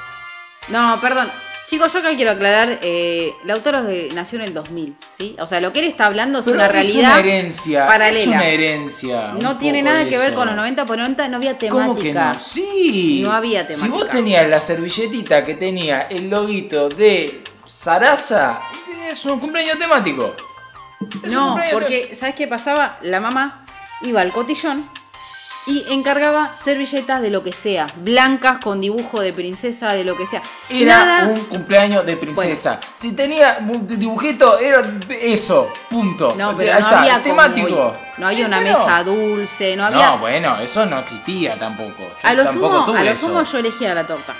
Speaker 1: No, perdón. Chicos, yo acá quiero aclarar, eh, Lautaro nació en el 2000, ¿sí? O sea, lo que él está hablando es
Speaker 2: Pero
Speaker 1: una
Speaker 2: es
Speaker 1: realidad.
Speaker 2: una herencia. Es
Speaker 1: paralela.
Speaker 2: una herencia.
Speaker 1: no tiene nada que ver con los 90, porque en los 90 no había temática.
Speaker 2: ¿Cómo que no? Sí.
Speaker 1: No había
Speaker 2: Si
Speaker 1: temática.
Speaker 2: vos tenías la servilletita que tenía el loguito de Sarasa es un cumpleaños temático. Es
Speaker 1: No,
Speaker 2: cumpleaños
Speaker 1: porque, ¿sabes qué pasaba? La mamá iba al cotillón y encargaba servilletas de lo que sea, blancas con dibujo de princesa, de lo que sea.
Speaker 2: Era
Speaker 1: Nada,
Speaker 2: un cumpleaños de princesa. Si tenía dibujito, era eso, punto.
Speaker 1: no, pero
Speaker 2: Ahí
Speaker 1: no
Speaker 2: está,
Speaker 1: había
Speaker 2: temático.
Speaker 1: No había una
Speaker 2: Bueno.
Speaker 1: mesa dulce, no había.
Speaker 2: No, bueno, eso no existía tampoco. Yo
Speaker 1: a lo
Speaker 2: tampoco
Speaker 1: sumo,
Speaker 2: tuve
Speaker 1: a lo sumo yo elegía la torta.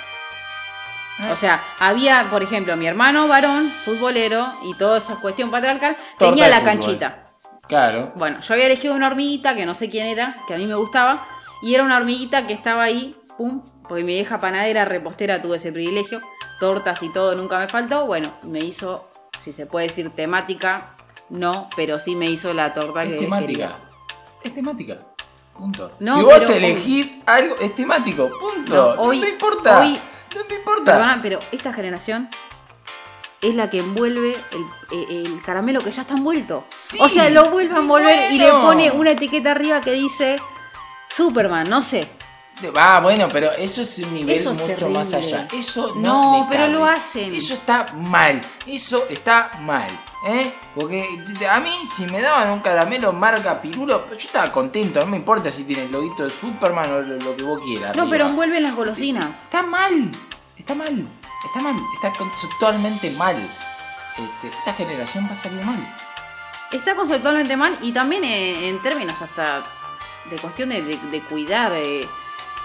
Speaker 2: Ah.
Speaker 1: O sea, había, por ejemplo, mi hermano varón, futbolero, y toda esa cuestión patriarcal,
Speaker 2: Torta
Speaker 1: tenía la
Speaker 2: fútbol.
Speaker 1: canchita.
Speaker 2: Claro.
Speaker 1: Bueno, yo había elegido una hormiguita que no sé quién era, que a mí me gustaba, y era una hormiguita que estaba ahí, pum, porque mi vieja panadera, repostera, tuve ese privilegio, tortas y todo nunca me faltó, bueno, me hizo, si se puede decir temática, no, pero sí me hizo la torta
Speaker 2: Es
Speaker 1: que
Speaker 2: temática.
Speaker 1: quería.
Speaker 2: Es temática. Punto.
Speaker 1: No,
Speaker 2: si vos elegís algo, es temático. Punto.
Speaker 1: No, hoy-
Speaker 2: no me importa.
Speaker 1: hoy-
Speaker 2: no me importa.
Speaker 1: Perdona, pero esta generación es la que envuelve el, el- el caramelo que ya está envuelto.
Speaker 2: Sí,
Speaker 1: o sea, lo vuelve a envolver y le pone una etiqueta arriba que dice Superman, no sé.
Speaker 2: Ah, bueno, pero eso es un nivel
Speaker 1: es
Speaker 2: mucho
Speaker 1: terrible.
Speaker 2: más allá. Eso no,
Speaker 1: No,
Speaker 2: me
Speaker 1: pero
Speaker 2: cabe.
Speaker 1: lo hacen.
Speaker 2: Eso está mal. Eso está mal. ¿eh? Porque a mí, si me daban un caramelo marca pirulo, yo estaba contento. No me importa si tiene el loguito de Superman o lo, lo que vos quieras.
Speaker 1: No,
Speaker 2: arriba.
Speaker 1: pero envuelven las golosinas.
Speaker 2: Está mal. Está mal. Está mal. Está conceptualmente mal. Este, esta generación va a salir mal.
Speaker 1: Está conceptualmente mal y también eh, en términos hasta de cuestión de, cuidar eh,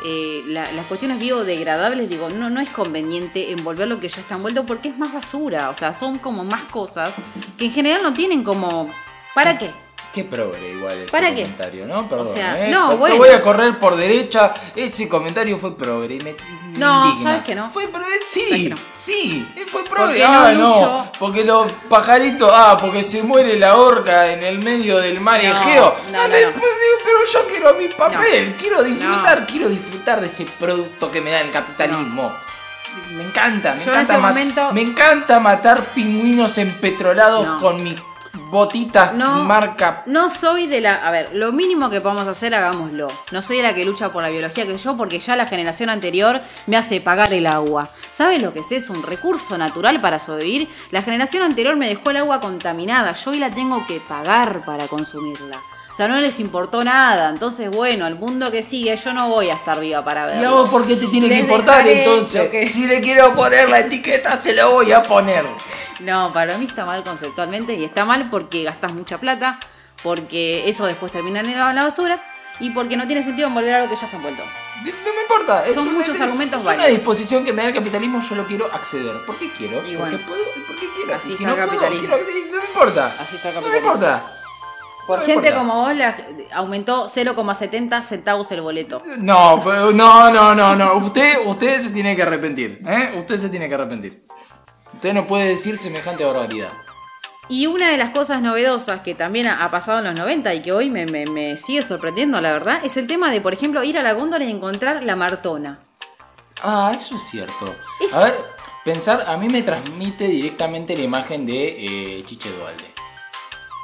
Speaker 1: eh, la- las cuestiones biodegradables, digo, no, no es conveniente envolver lo que ya está envuelto porque es más basura, o sea, son como más cosas que en general no tienen como... ¿Para qué?
Speaker 2: Qué progre igual ese
Speaker 1: ¿Para qué?
Speaker 2: comentario, ¿no? Perdón,
Speaker 1: sea,
Speaker 2: ¿eh?
Speaker 1: no,
Speaker 2: Te
Speaker 1: bueno.
Speaker 2: voy a correr por derecha. Ese comentario fue progre. y me-
Speaker 1: No,
Speaker 2: indigna.
Speaker 1: ¿sabes que no?
Speaker 2: Fue progre,
Speaker 1: ¿Sabes
Speaker 2: sí,
Speaker 1: que no?
Speaker 2: sí, eh, fue progre. Ah,
Speaker 1: no
Speaker 2: porque los pajaritos, ah, porque se muere la orca en el medio del mar Egeo.
Speaker 1: no,
Speaker 2: pero yo quiero mi papel, quiero disfrutar, quiero disfrutar de ese producto que me da el capitalismo. Me encanta, me
Speaker 1: Yo en
Speaker 2: encanta,
Speaker 1: este momento-
Speaker 2: me encanta matar pingüinos empetrolados
Speaker 1: No.
Speaker 2: con mis botitas
Speaker 1: No.
Speaker 2: marca
Speaker 1: No soy de la. A ver, lo mínimo que podamos hacer, hagámoslo. No soy de la que lucha por la biología que yo, porque ya la generación anterior me hace pagar el agua. ¿Sabes lo que es? Es un recurso natural para sobrevivir. La generación anterior me dejó el agua contaminada. Yo hoy la tengo que pagar para consumirla. O sea, no les importó nada. Entonces, bueno, al mundo que sigue, yo no voy a estar viva para verlo.
Speaker 2: ¿Y a vos por qué te tiene que importar entonces?
Speaker 1: que-
Speaker 2: Si le quiero poner la etiqueta, se la voy a poner.
Speaker 1: No, para mí está mal conceptualmente y está mal porque gastas mucha plata, porque eso después termina en la basura y porque no tiene sentido envolver algo que ya está envuelto.
Speaker 2: No me importa. es
Speaker 1: Son
Speaker 2: una-
Speaker 1: muchos argumentos
Speaker 2: Es una disposición que me da el capitalismo, yo lo quiero acceder. ¿Por qué quiero?
Speaker 1: Y
Speaker 2: porque
Speaker 1: bueno.
Speaker 2: puedo y porque quiero.
Speaker 1: Así
Speaker 2: y si
Speaker 1: está
Speaker 2: no
Speaker 1: el
Speaker 2: puedo,
Speaker 1: capitalismo.
Speaker 2: quiero- no me importa.
Speaker 1: Así está el
Speaker 2: No me
Speaker 1: capitalismo.
Speaker 2: importa.
Speaker 1: Por
Speaker 2: No
Speaker 1: gente
Speaker 2: importa.
Speaker 1: como vos la, aumentó 0,70 centavos el boleto.
Speaker 2: No, pero- no, no, no, no. Usted, usted se tiene que arrepentir. ¿eh? Usted se tiene que arrepentir. Usted no puede decir semejante barbaridad.
Speaker 1: Y una de las cosas novedosas que también ha ha pasado en los 90 y que hoy me, me- me sigue sorprendiendo, la verdad, es el tema de, por ejemplo, ir a la góndola y encontrar la Martona.
Speaker 2: Ah, eso es cierto.
Speaker 1: Es-
Speaker 2: A ver, pensar, a mí me transmite directamente la imagen de eh, Chiche Dualde.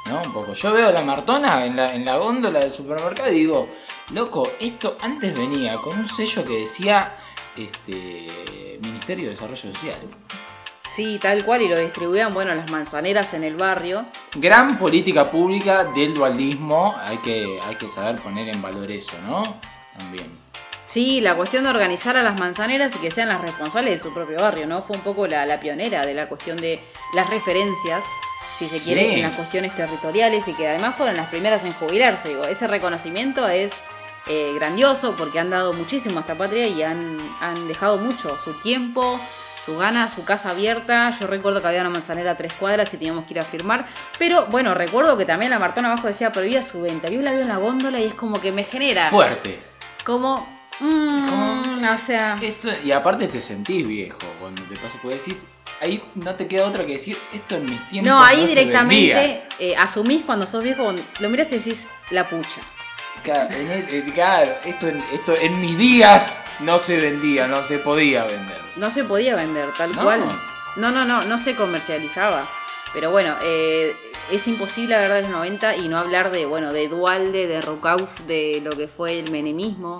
Speaker 2: ¿No? Un poco. Yo veo la Martona en la, en la góndola del supermercado y digo, loco, esto antes venía con un sello que decía este Ministerio de Desarrollo Social.
Speaker 1: Sí, tal cual, y lo distribuían, bueno, las manzaneras en el barrio.
Speaker 2: Gran política pública del dualdismo, hay que, hay que saber poner en valor eso, ¿no? También.
Speaker 1: Sí, la cuestión de organizar a las manzaneras y que sean las responsables de su propio barrio, ¿no? Fue un poco la, la pionera de la cuestión de las referencias, si se quiere,
Speaker 2: Sí.
Speaker 1: en las cuestiones territoriales y que además fueron las primeras en jubilarse. Digo, ese reconocimiento es eh, grandioso porque han dado muchísimo a esta patria y han, han dejado mucho, su tiempo, su gana, su casa abierta. Yo recuerdo que había una manzanera a tres cuadras y teníamos que ir a firmar. Pero bueno, recuerdo que también la Martona abajo decía prohibida su venta. Yo la veo en la góndola y es como que me genera
Speaker 2: Fuerte.
Speaker 1: como... mm,
Speaker 2: como-
Speaker 1: o sea...
Speaker 2: Esto, y aparte te sentís viejo cuando te pasa, porque decís, ahí no te queda otra que decir, esto en mis tiempos.
Speaker 1: No, ahí
Speaker 2: se vendía".
Speaker 1: directamente eh, asumís cuando sos viejo, lo mirás y decís la pucha.
Speaker 2: Claro, en el- eh, claro, esto, en, esto en mis días no se vendía, no se podía vender.
Speaker 1: No se podía vender tal
Speaker 2: No.
Speaker 1: cual. No, no, no, no se comercializaba. Pero bueno, eh, es imposible hablar de los 90 y no hablar de, bueno, de Dualde, de Rucauf, de lo que fue el menemismo,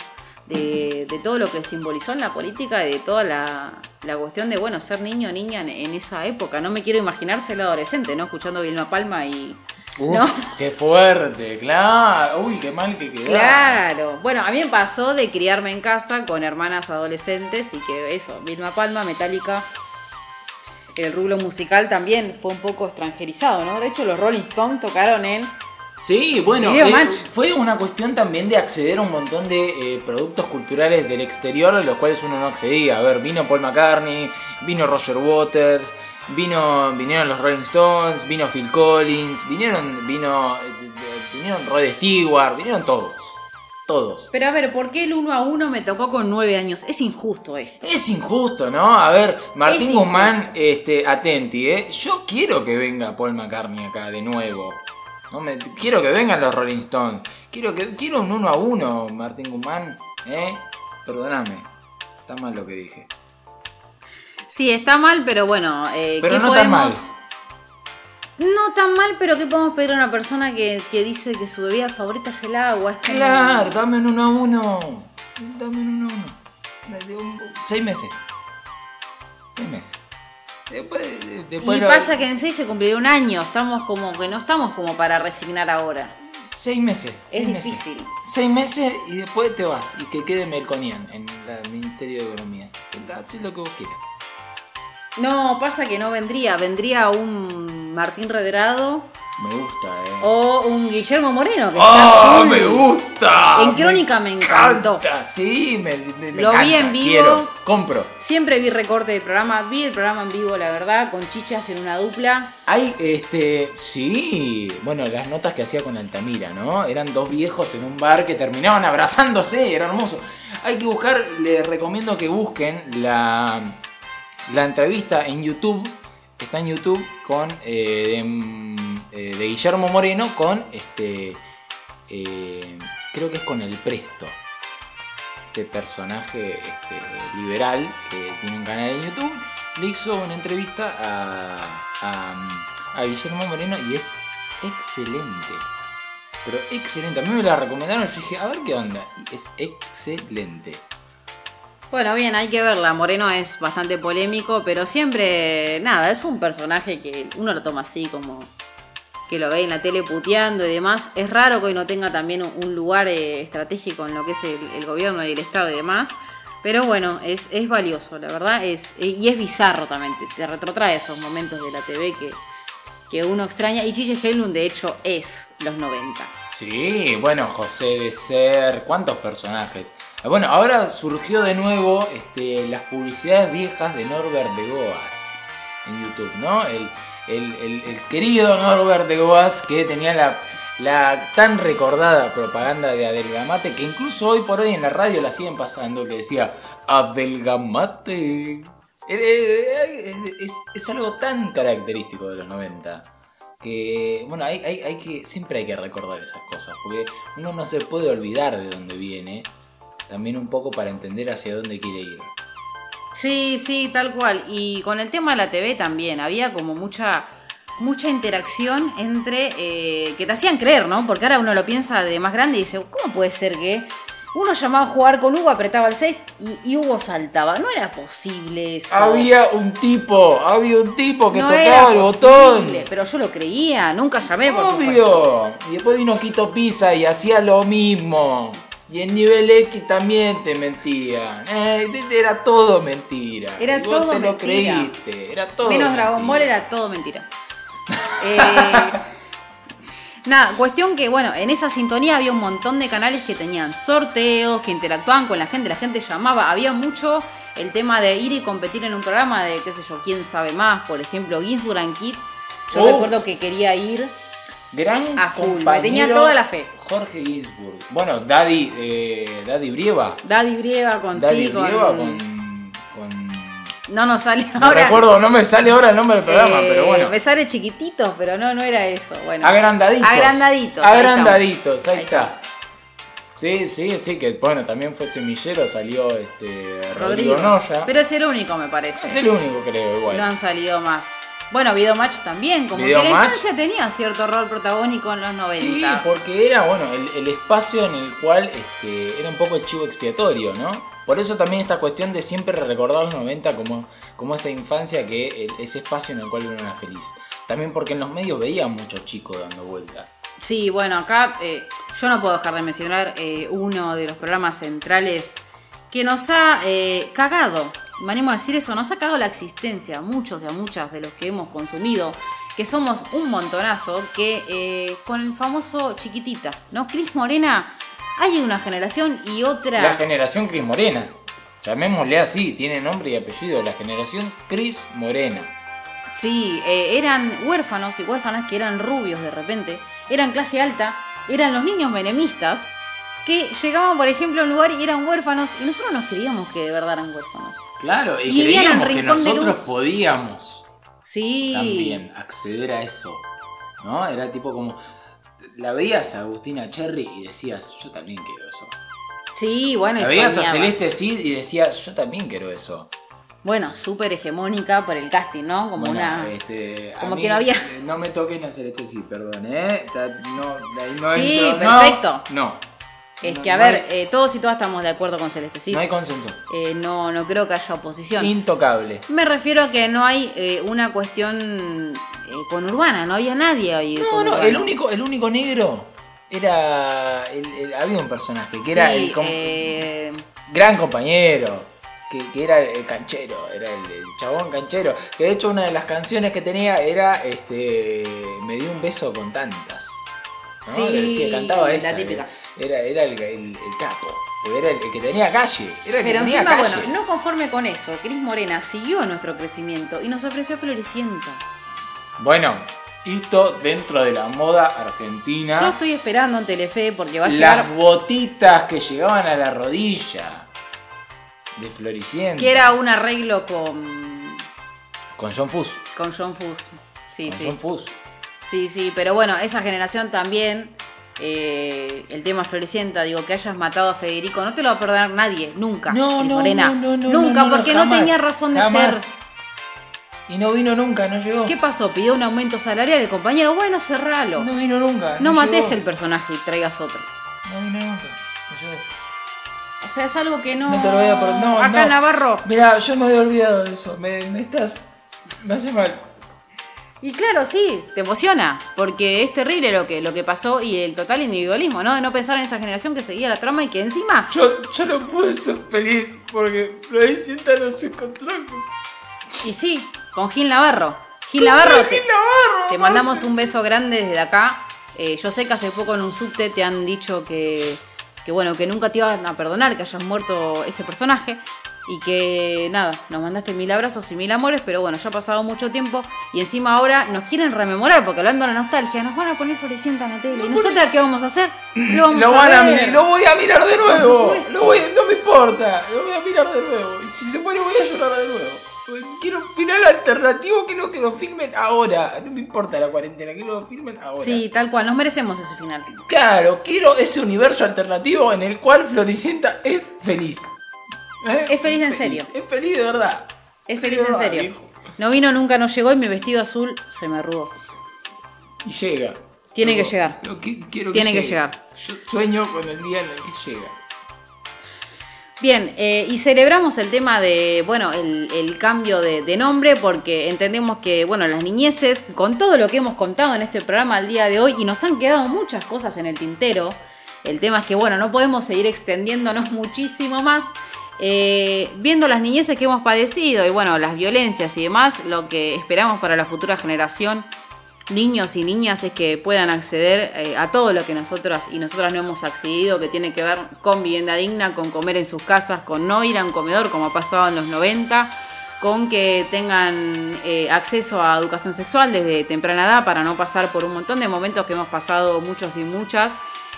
Speaker 1: de, de todo lo que simbolizó en la política, de toda la, la cuestión de, bueno, ser niño o niña en, en esa época. No me quiero imaginar ser adolescente, ¿no? Escuchando Vilma Palma y...
Speaker 2: Uf,
Speaker 1: No.
Speaker 2: qué fuerte, claro. Uy, qué mal que quedás.
Speaker 1: Claro. Bueno, a mí me pasó de criarme en casa con hermanas adolescentes y que eso, Vilma Palma, Metallica, el rublo musical también fue un poco extranjerizado, ¿no? De hecho, los Rolling Stones tocaron en...
Speaker 2: Sí, bueno, eh, fue una cuestión también de acceder a un montón de eh, productos culturales del exterior a los cuales uno no accedía. A ver, vino Paul McCartney, vino Roger Waters, vino, vinieron los Rolling Stones, vino Phil Collins, vinieron, vino, vinieron Rod Stewart, vinieron todos, todos.
Speaker 1: Pero a ver, ¿por qué el uno a uno me tocó con nueve años? Es injusto esto.
Speaker 2: Es injusto, ¿no? A ver, Martín Guzmán, este, atenti, ¿eh? Yo quiero que venga Paul McCartney acá de nuevo. No me, quiero que vengan los Rolling Stones. Quiero que quiero un uno a uno, Martín Guzmán, ¿eh? Perdóname. Está mal lo que dije.
Speaker 1: Sí, está mal, pero bueno, eh,
Speaker 2: Pero
Speaker 1: ¿qué
Speaker 2: no tan
Speaker 1: podemos... No tan mal, pero ¿qué podemos pedir a una persona que, que dice que su bebida favorita es el agua? Es
Speaker 2: Claro, dame un uno a uno. Dame un uno a uno. Un- Seis meses. Seis meses. Después, después
Speaker 1: Y
Speaker 2: lo-
Speaker 1: pasa que en seis se cumpliría un año. Estamos como que no estamos como para resignar ahora.
Speaker 2: Seis meses. Seis
Speaker 1: Es
Speaker 2: meses.
Speaker 1: difícil.
Speaker 2: Seis meses y después te vas y que quede Melconian en el Ministerio de Economía. Haz lo que vos quieras.
Speaker 1: No, pasa que no vendría. Vendría un Martín Redrado
Speaker 2: Me gusta, eh.
Speaker 1: o un Guillermo Moreno. Que
Speaker 2: ¡Oh,
Speaker 1: está
Speaker 2: me gusta!
Speaker 1: En Crónica me encantó.
Speaker 2: encanta, Sí, me, me- me
Speaker 1: Lo vi en vivo.
Speaker 2: quiero, compro.
Speaker 1: Siempre vi recorte del programa. Vi el programa en vivo, la verdad, con chichas en una dupla.
Speaker 2: Hay, este, sí, bueno, las notas que hacía con Altamira, ¿no? Eran dos viejos en un bar que terminaban abrazándose, era hermoso. Hay que buscar, les recomiendo que busquen la, la entrevista en YouTube, está en YouTube, con, eh, de, mm, eh, de Guillermo Moreno con, este, eh, creo que es con El Presto. Este personaje este, liberal que tiene un canal en YouTube le hizo una entrevista a, a, Guillermo Moreno y es excelente. Pero excelente. A mí me la recomendaron. Yo dije, a ver qué onda. Es excelente.
Speaker 1: Bueno, bien, hay que verla. Moreno es bastante polémico, pero siempre, nada, es un personaje que uno lo toma así como que lo ve en la tele puteando y demás. Es raro que hoy no tenga también un- lugar eh, estratégico en lo que es el, gobierno y el Estado y demás. Pero bueno, es, es valioso, la verdad. Es, eh, y es bizarro también, te, retrotrae esos momentos de la TV que, que uno extraña. Y Chiche Helblum, de hecho, es los 90.
Speaker 2: Sí, bueno, José de Ser. ¿Cuántos personajes? Ah, Bueno, ahora surgió de nuevo este, las publicidades viejas de Norbert de Goas en YouTube, ¿no? El, querido Norbert de Goas que tenía la, la tan recordada propaganda de Adelgamate que incluso hoy por hoy en la radio la siguen pasando que decía Adelgamate. Eh, eh, eh, Es, es algo tan característico de los 90 que bueno hay, hay, hay que siempre hay que recordar esas cosas porque uno no se puede olvidar de dónde viene también un poco para entender hacia dónde quiere ir
Speaker 1: Sí, sí, tal cual. Y con el tema de la TV también, había como mucha mucha interacción entre eh, que te hacían creer, ¿no? Porque ahora uno lo piensa de más grande y dice, ¿cómo puede ser que uno llamaba a jugar con Hugo, apretaba el 6 y, y Hugo saltaba? No era posible eso.
Speaker 2: había un tipo había un tipo que
Speaker 1: no
Speaker 2: tocaba
Speaker 1: era
Speaker 2: el
Speaker 1: posible,
Speaker 2: botón
Speaker 1: Pero yo lo creía, nunca llamé por supuesto.
Speaker 2: obvio y después vino Quito Pisa y hacía lo mismo y en nivel X también te mentían. Eh, era todo mentira.
Speaker 1: Era
Speaker 2: Y vos
Speaker 1: todo
Speaker 2: te lo
Speaker 1: mentira.
Speaker 2: creíste. Era todo
Speaker 1: Menos Dragon
Speaker 2: mentira.
Speaker 1: Ball era todo mentira. <laughs> Eh, nada, cuestión que, bueno, en esa sintonía había un montón de canales que tenían sorteos, que interactuaban con la gente, la gente llamaba. Había mucho el tema de ir y competir en un programa de, qué sé yo, quién sabe más. Por ejemplo, Ginsburg Kids. Yo
Speaker 2: Uf.
Speaker 1: recuerdo que quería ir.
Speaker 2: Gran
Speaker 1: A full, me tenía toda la fe.
Speaker 2: Jorge Ginsburg. Bueno, Daddy, eh, Daddy Brieva.
Speaker 1: Daddy Brieva con
Speaker 2: Daddy
Speaker 1: sí, con-
Speaker 2: Brieva con, con-
Speaker 1: No nos sale
Speaker 2: No
Speaker 1: ahora.
Speaker 2: recuerdo, no me sale ahora el nombre del programa,
Speaker 1: Eh,
Speaker 2: pero bueno.
Speaker 1: Me sale chiquititos, pero no, no era eso. Bueno.
Speaker 2: Agrandaditos.
Speaker 1: Agrandaditos, ahí
Speaker 2: Agrandaditos, ahí,
Speaker 1: Ahí
Speaker 2: está. Sí, sí, sí, que bueno, también fue semillero, salió este Rodrigo,
Speaker 1: Rodrigo.
Speaker 2: Noya.
Speaker 1: Pero es el único, me parece.
Speaker 2: es el único, creo, igual.
Speaker 1: No han salido más. Bueno, Videomatch también, como que la infancia tenía cierto rol protagónico en los 90.
Speaker 2: Sí, porque era bueno el, el espacio en el cual este, era un poco el chivo expiatorio, ¿no? Por eso también esta cuestión de siempre recordar los 90 como, como esa infancia que el- ese espacio en el cual uno era feliz. También porque en los medios veía muchos chicos dando vueltas.
Speaker 1: Sí, bueno, acá eh, yo no puedo dejar de mencionar eh, uno de los programas centrales que nos ha eh, cagado, me animo a decir eso, nos ha cagado la existencia, a muchos y a muchas de los que hemos consumido, que somos un montonazo, que eh, con el famoso Chiquititas, ¿no? Cris Morena, hay una generación y otra...
Speaker 2: La generación Cris Morena. Llamémosle así, tiene nombre y apellido. La generación Cris Morena.
Speaker 1: Sí, eh, eran huérfanos y huérfanas que eran rubios de repente, eran clase alta, eran los niños menemistas que llegaban, por ejemplo, a un lugar y eran huérfanos y nosotros nos creíamos que de verdad eran huérfanos.
Speaker 2: Claro, y, creíamos que nosotros podíamos
Speaker 1: Sí.
Speaker 2: también acceder a eso. ¿No? Era tipo como. La veías a Agustina Cherry y decías, yo también quiero eso.
Speaker 1: Sí, bueno, y
Speaker 2: La veías a
Speaker 1: soñabas.
Speaker 2: Celeste Cid y decías, yo también quiero eso.
Speaker 1: Bueno, súper hegemónica por el casting, ¿no? Como
Speaker 2: Bueno,
Speaker 1: una...
Speaker 2: este, a
Speaker 1: como
Speaker 2: mí,
Speaker 1: que no había-
Speaker 2: No me toquen a Celeste Cid, perdón, ¿eh? No, de ahí no
Speaker 1: Sí,
Speaker 2: entro. No,
Speaker 1: perfecto.
Speaker 2: No.
Speaker 1: Es
Speaker 2: No-
Speaker 1: que, a
Speaker 2: no
Speaker 1: ver,
Speaker 2: hay-
Speaker 1: eh, todos y todas estamos de acuerdo con Celeste, ¿sí?
Speaker 2: No hay consenso.
Speaker 1: Eh, no, no creo que haya oposición.
Speaker 2: Intocable.
Speaker 1: Me refiero a que no hay eh, una cuestión eh, conurbana, no había nadie ahí.
Speaker 2: No, no, el único, el único negro era. el- el- había un personaje que era el com- gran compañero. Que, que era el canchero, era el, el chabón canchero. Que de hecho una de las canciones que tenía era este. Me dio un beso con tantas. ¿no?
Speaker 1: Sí,
Speaker 2: Le decía, cantaba
Speaker 1: la
Speaker 2: esa.
Speaker 1: típica.
Speaker 2: Era, era el, el- el capo. Era el, el que tenía calle. Era el que
Speaker 1: Pero
Speaker 2: tenía
Speaker 1: encima,
Speaker 2: calle.
Speaker 1: bueno, no conforme con eso, Cris Morena siguió nuestro crecimiento y nos ofreció Floricienta.
Speaker 2: Bueno, hito dentro de la moda argentina.
Speaker 1: Yo estoy esperando en Telefe porque va a
Speaker 2: Las
Speaker 1: llegar.
Speaker 2: botitas que llegaban a la rodilla de Floricienta.
Speaker 1: Que era un arreglo con,
Speaker 2: Con John Fuss.
Speaker 1: con John Fuss. Sí,
Speaker 2: con
Speaker 1: sí.
Speaker 2: John Fuss.
Speaker 1: Sí, sí, pero bueno, esa generación también. Eh, el tema Floricienta, digo, que hayas matado a Federico, no te lo va a perdonar nadie, nunca.
Speaker 2: No, no,
Speaker 1: Morena.
Speaker 2: no, no, no,
Speaker 1: Nunca,
Speaker 2: no, no,
Speaker 1: porque
Speaker 2: jamás,
Speaker 1: no tenía razón de
Speaker 2: jamás.
Speaker 1: ser.
Speaker 2: Y no vino nunca, no llegó.
Speaker 1: ¿Qué pasó? Pidió un aumento salarial el compañero. Bueno, cerralo.
Speaker 2: No vino nunca.
Speaker 1: No, mates
Speaker 2: llegó.
Speaker 1: el personaje y traigas otro.
Speaker 2: No vino nunca. No llegó.
Speaker 1: O sea, es algo que no.
Speaker 2: No te lo voy a perdonar. No,
Speaker 1: Acá
Speaker 2: no.
Speaker 1: Navarro.
Speaker 2: Mira, yo me había olvidado de eso. Me, me estás. Me hace mal.
Speaker 1: Y claro, sí, te emociona. Porque es terrible lo que, lo que pasó y el total individualismo, ¿no? De no pensar en esa generación que seguía la trama y que encima.
Speaker 2: Yo, yo no pude ser feliz porque Floricienta no se encontró con
Speaker 1: Y sí, con Gil Navarro. Gil Navarro, te,
Speaker 2: Gil Navarro,
Speaker 1: te mandamos un beso grande desde acá. Eh, yo sé que hace poco en un subte te han dicho que, que bueno, que nunca te iban a perdonar que hayas muerto ese personaje. Y que nada, nos mandaste mil abrazos y mil amores, pero bueno, ya ha pasado mucho tiempo y encima ahora nos quieren rememorar, porque hablando de la nostalgia, nos van a poner Floricienta en la tele. ¿Y nosotras qué vamos a hacer? Lo vamos
Speaker 2: Lo
Speaker 1: a
Speaker 2: van a mirar, lo voy a mirar de nuevo. Lo voy, no me importa, lo voy a mirar de nuevo. Y si se muere voy a llorar de nuevo. Quiero un final alternativo que lo que lo filmen ahora. No me importa la cuarentena, que lo filmen ahora.
Speaker 1: Sí, tal cual, nos merecemos ese final.
Speaker 2: Claro, quiero ese universo alternativo en el cual Floricienta es feliz. ¿Eh?
Speaker 1: Es feliz en serio.
Speaker 2: Es feliz de verdad.
Speaker 1: Es feliz en serio.
Speaker 2: viejo.
Speaker 1: No vino nunca, no llegó y mi vestido azul se me arrugó.
Speaker 2: Y llega.
Speaker 1: Tiene que llegar.
Speaker 2: lo quiero
Speaker 1: Tiene que llegar.
Speaker 2: Yo sueño con el día en el que llega.
Speaker 1: Bien, eh, y celebramos el tema de, bueno, el, el cambio de, de nombre porque entendemos que, bueno, las niñeces, con todo lo que hemos contado en este programa al día de hoy, y nos han quedado muchas cosas en el tintero, el tema es que, bueno, no podemos seguir extendiéndonos <laughs> muchísimo más. Eh, viendo las niñeces que hemos padecido y bueno, las violencias y demás, lo que esperamos para la futura generación niños y niñas es que puedan acceder eh, a todo lo que nosotras y nosotras no hemos accedido, que tiene que ver con vivienda digna, con comer en sus casas, con no ir a un comedor como ha pasado en los 90, con que tengan eh, acceso a educación sexual desde temprana edad para no pasar por un montón de momentos que hemos pasado muchos y muchas.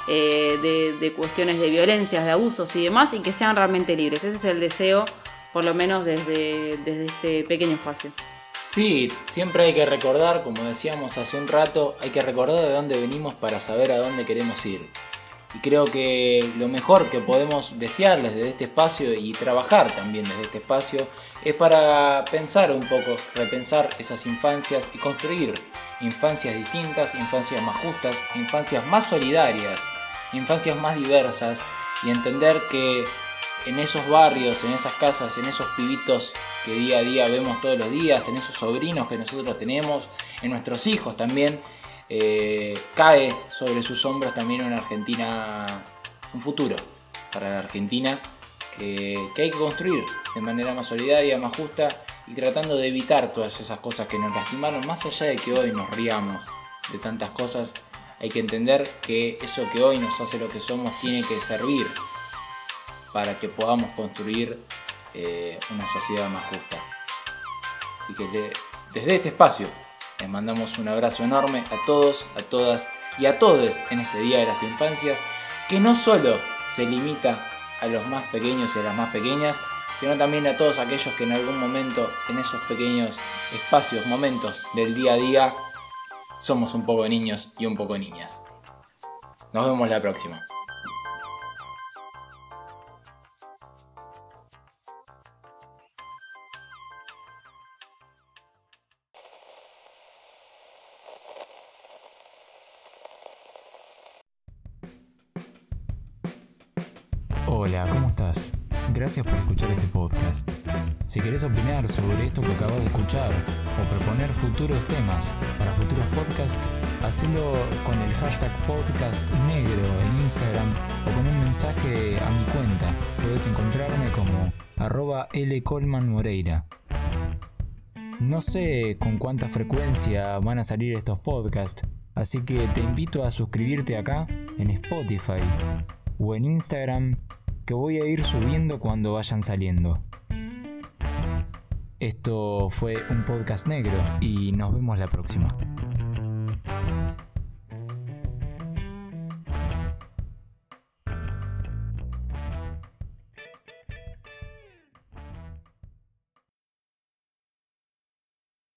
Speaker 1: Eh, de, de cuestiones de violencias, de abusos y demás, y que sean realmente libres. Ese es el deseo, por lo menos desde, desde este pequeño espacio.
Speaker 2: Sí, siempre hay que recordar, como decíamos hace un rato, hay que recordar de dónde venimos para saber a dónde queremos ir. Y creo que lo mejor que podemos desearles desde este espacio y trabajar también desde este espacio es para pensar un poco, repensar esas infancias y construir infancias distintas, infancias más justas, infancias más solidarias, infancias más diversas y entender que en esos barrios, en esas casas, en esos pibitos que día a día vemos todos los días, en esos sobrinos que nosotros tenemos, en nuestros hijos también, eh, cae sobre sus hombros también una Argentina, un futuro para la Argentina que, hay que construir de manera más solidaria, más justa y tratando de evitar todas esas cosas que nos lastimaron, más allá de que hoy nos riamos de tantas cosas, hay que entender que eso que hoy nos hace lo que somos tiene que servir para que podamos construir eh, una sociedad más justa. Así que desde este espacio les mandamos un abrazo enorme a todos, a todas y a todos en este Día de las Infancias, que no solo se limita a los más pequeños y a las más pequeñas, sino también a todos aquellos que en algún momento, en esos pequeños espacios, momentos del día a día, somos un poco niños y un poco niñas. Nos vemos la próxima.
Speaker 3: Gracias por escuchar este podcast. Si querés opinar sobre esto que acabas de escuchar o proponer futuros temas para futuros podcasts, hacelo con el hashtag podcast negro en Instagram o con un mensaje a mi cuenta. Puedes encontrarme como arroba Moreira. No sé con cuánta frecuencia van a salir estos podcasts, así que te invito a suscribirte acá en Spotify o en Instagram que voy a ir subiendo cuando vayan saliendo. Esto fue un podcast negro y nos vemos la próxima.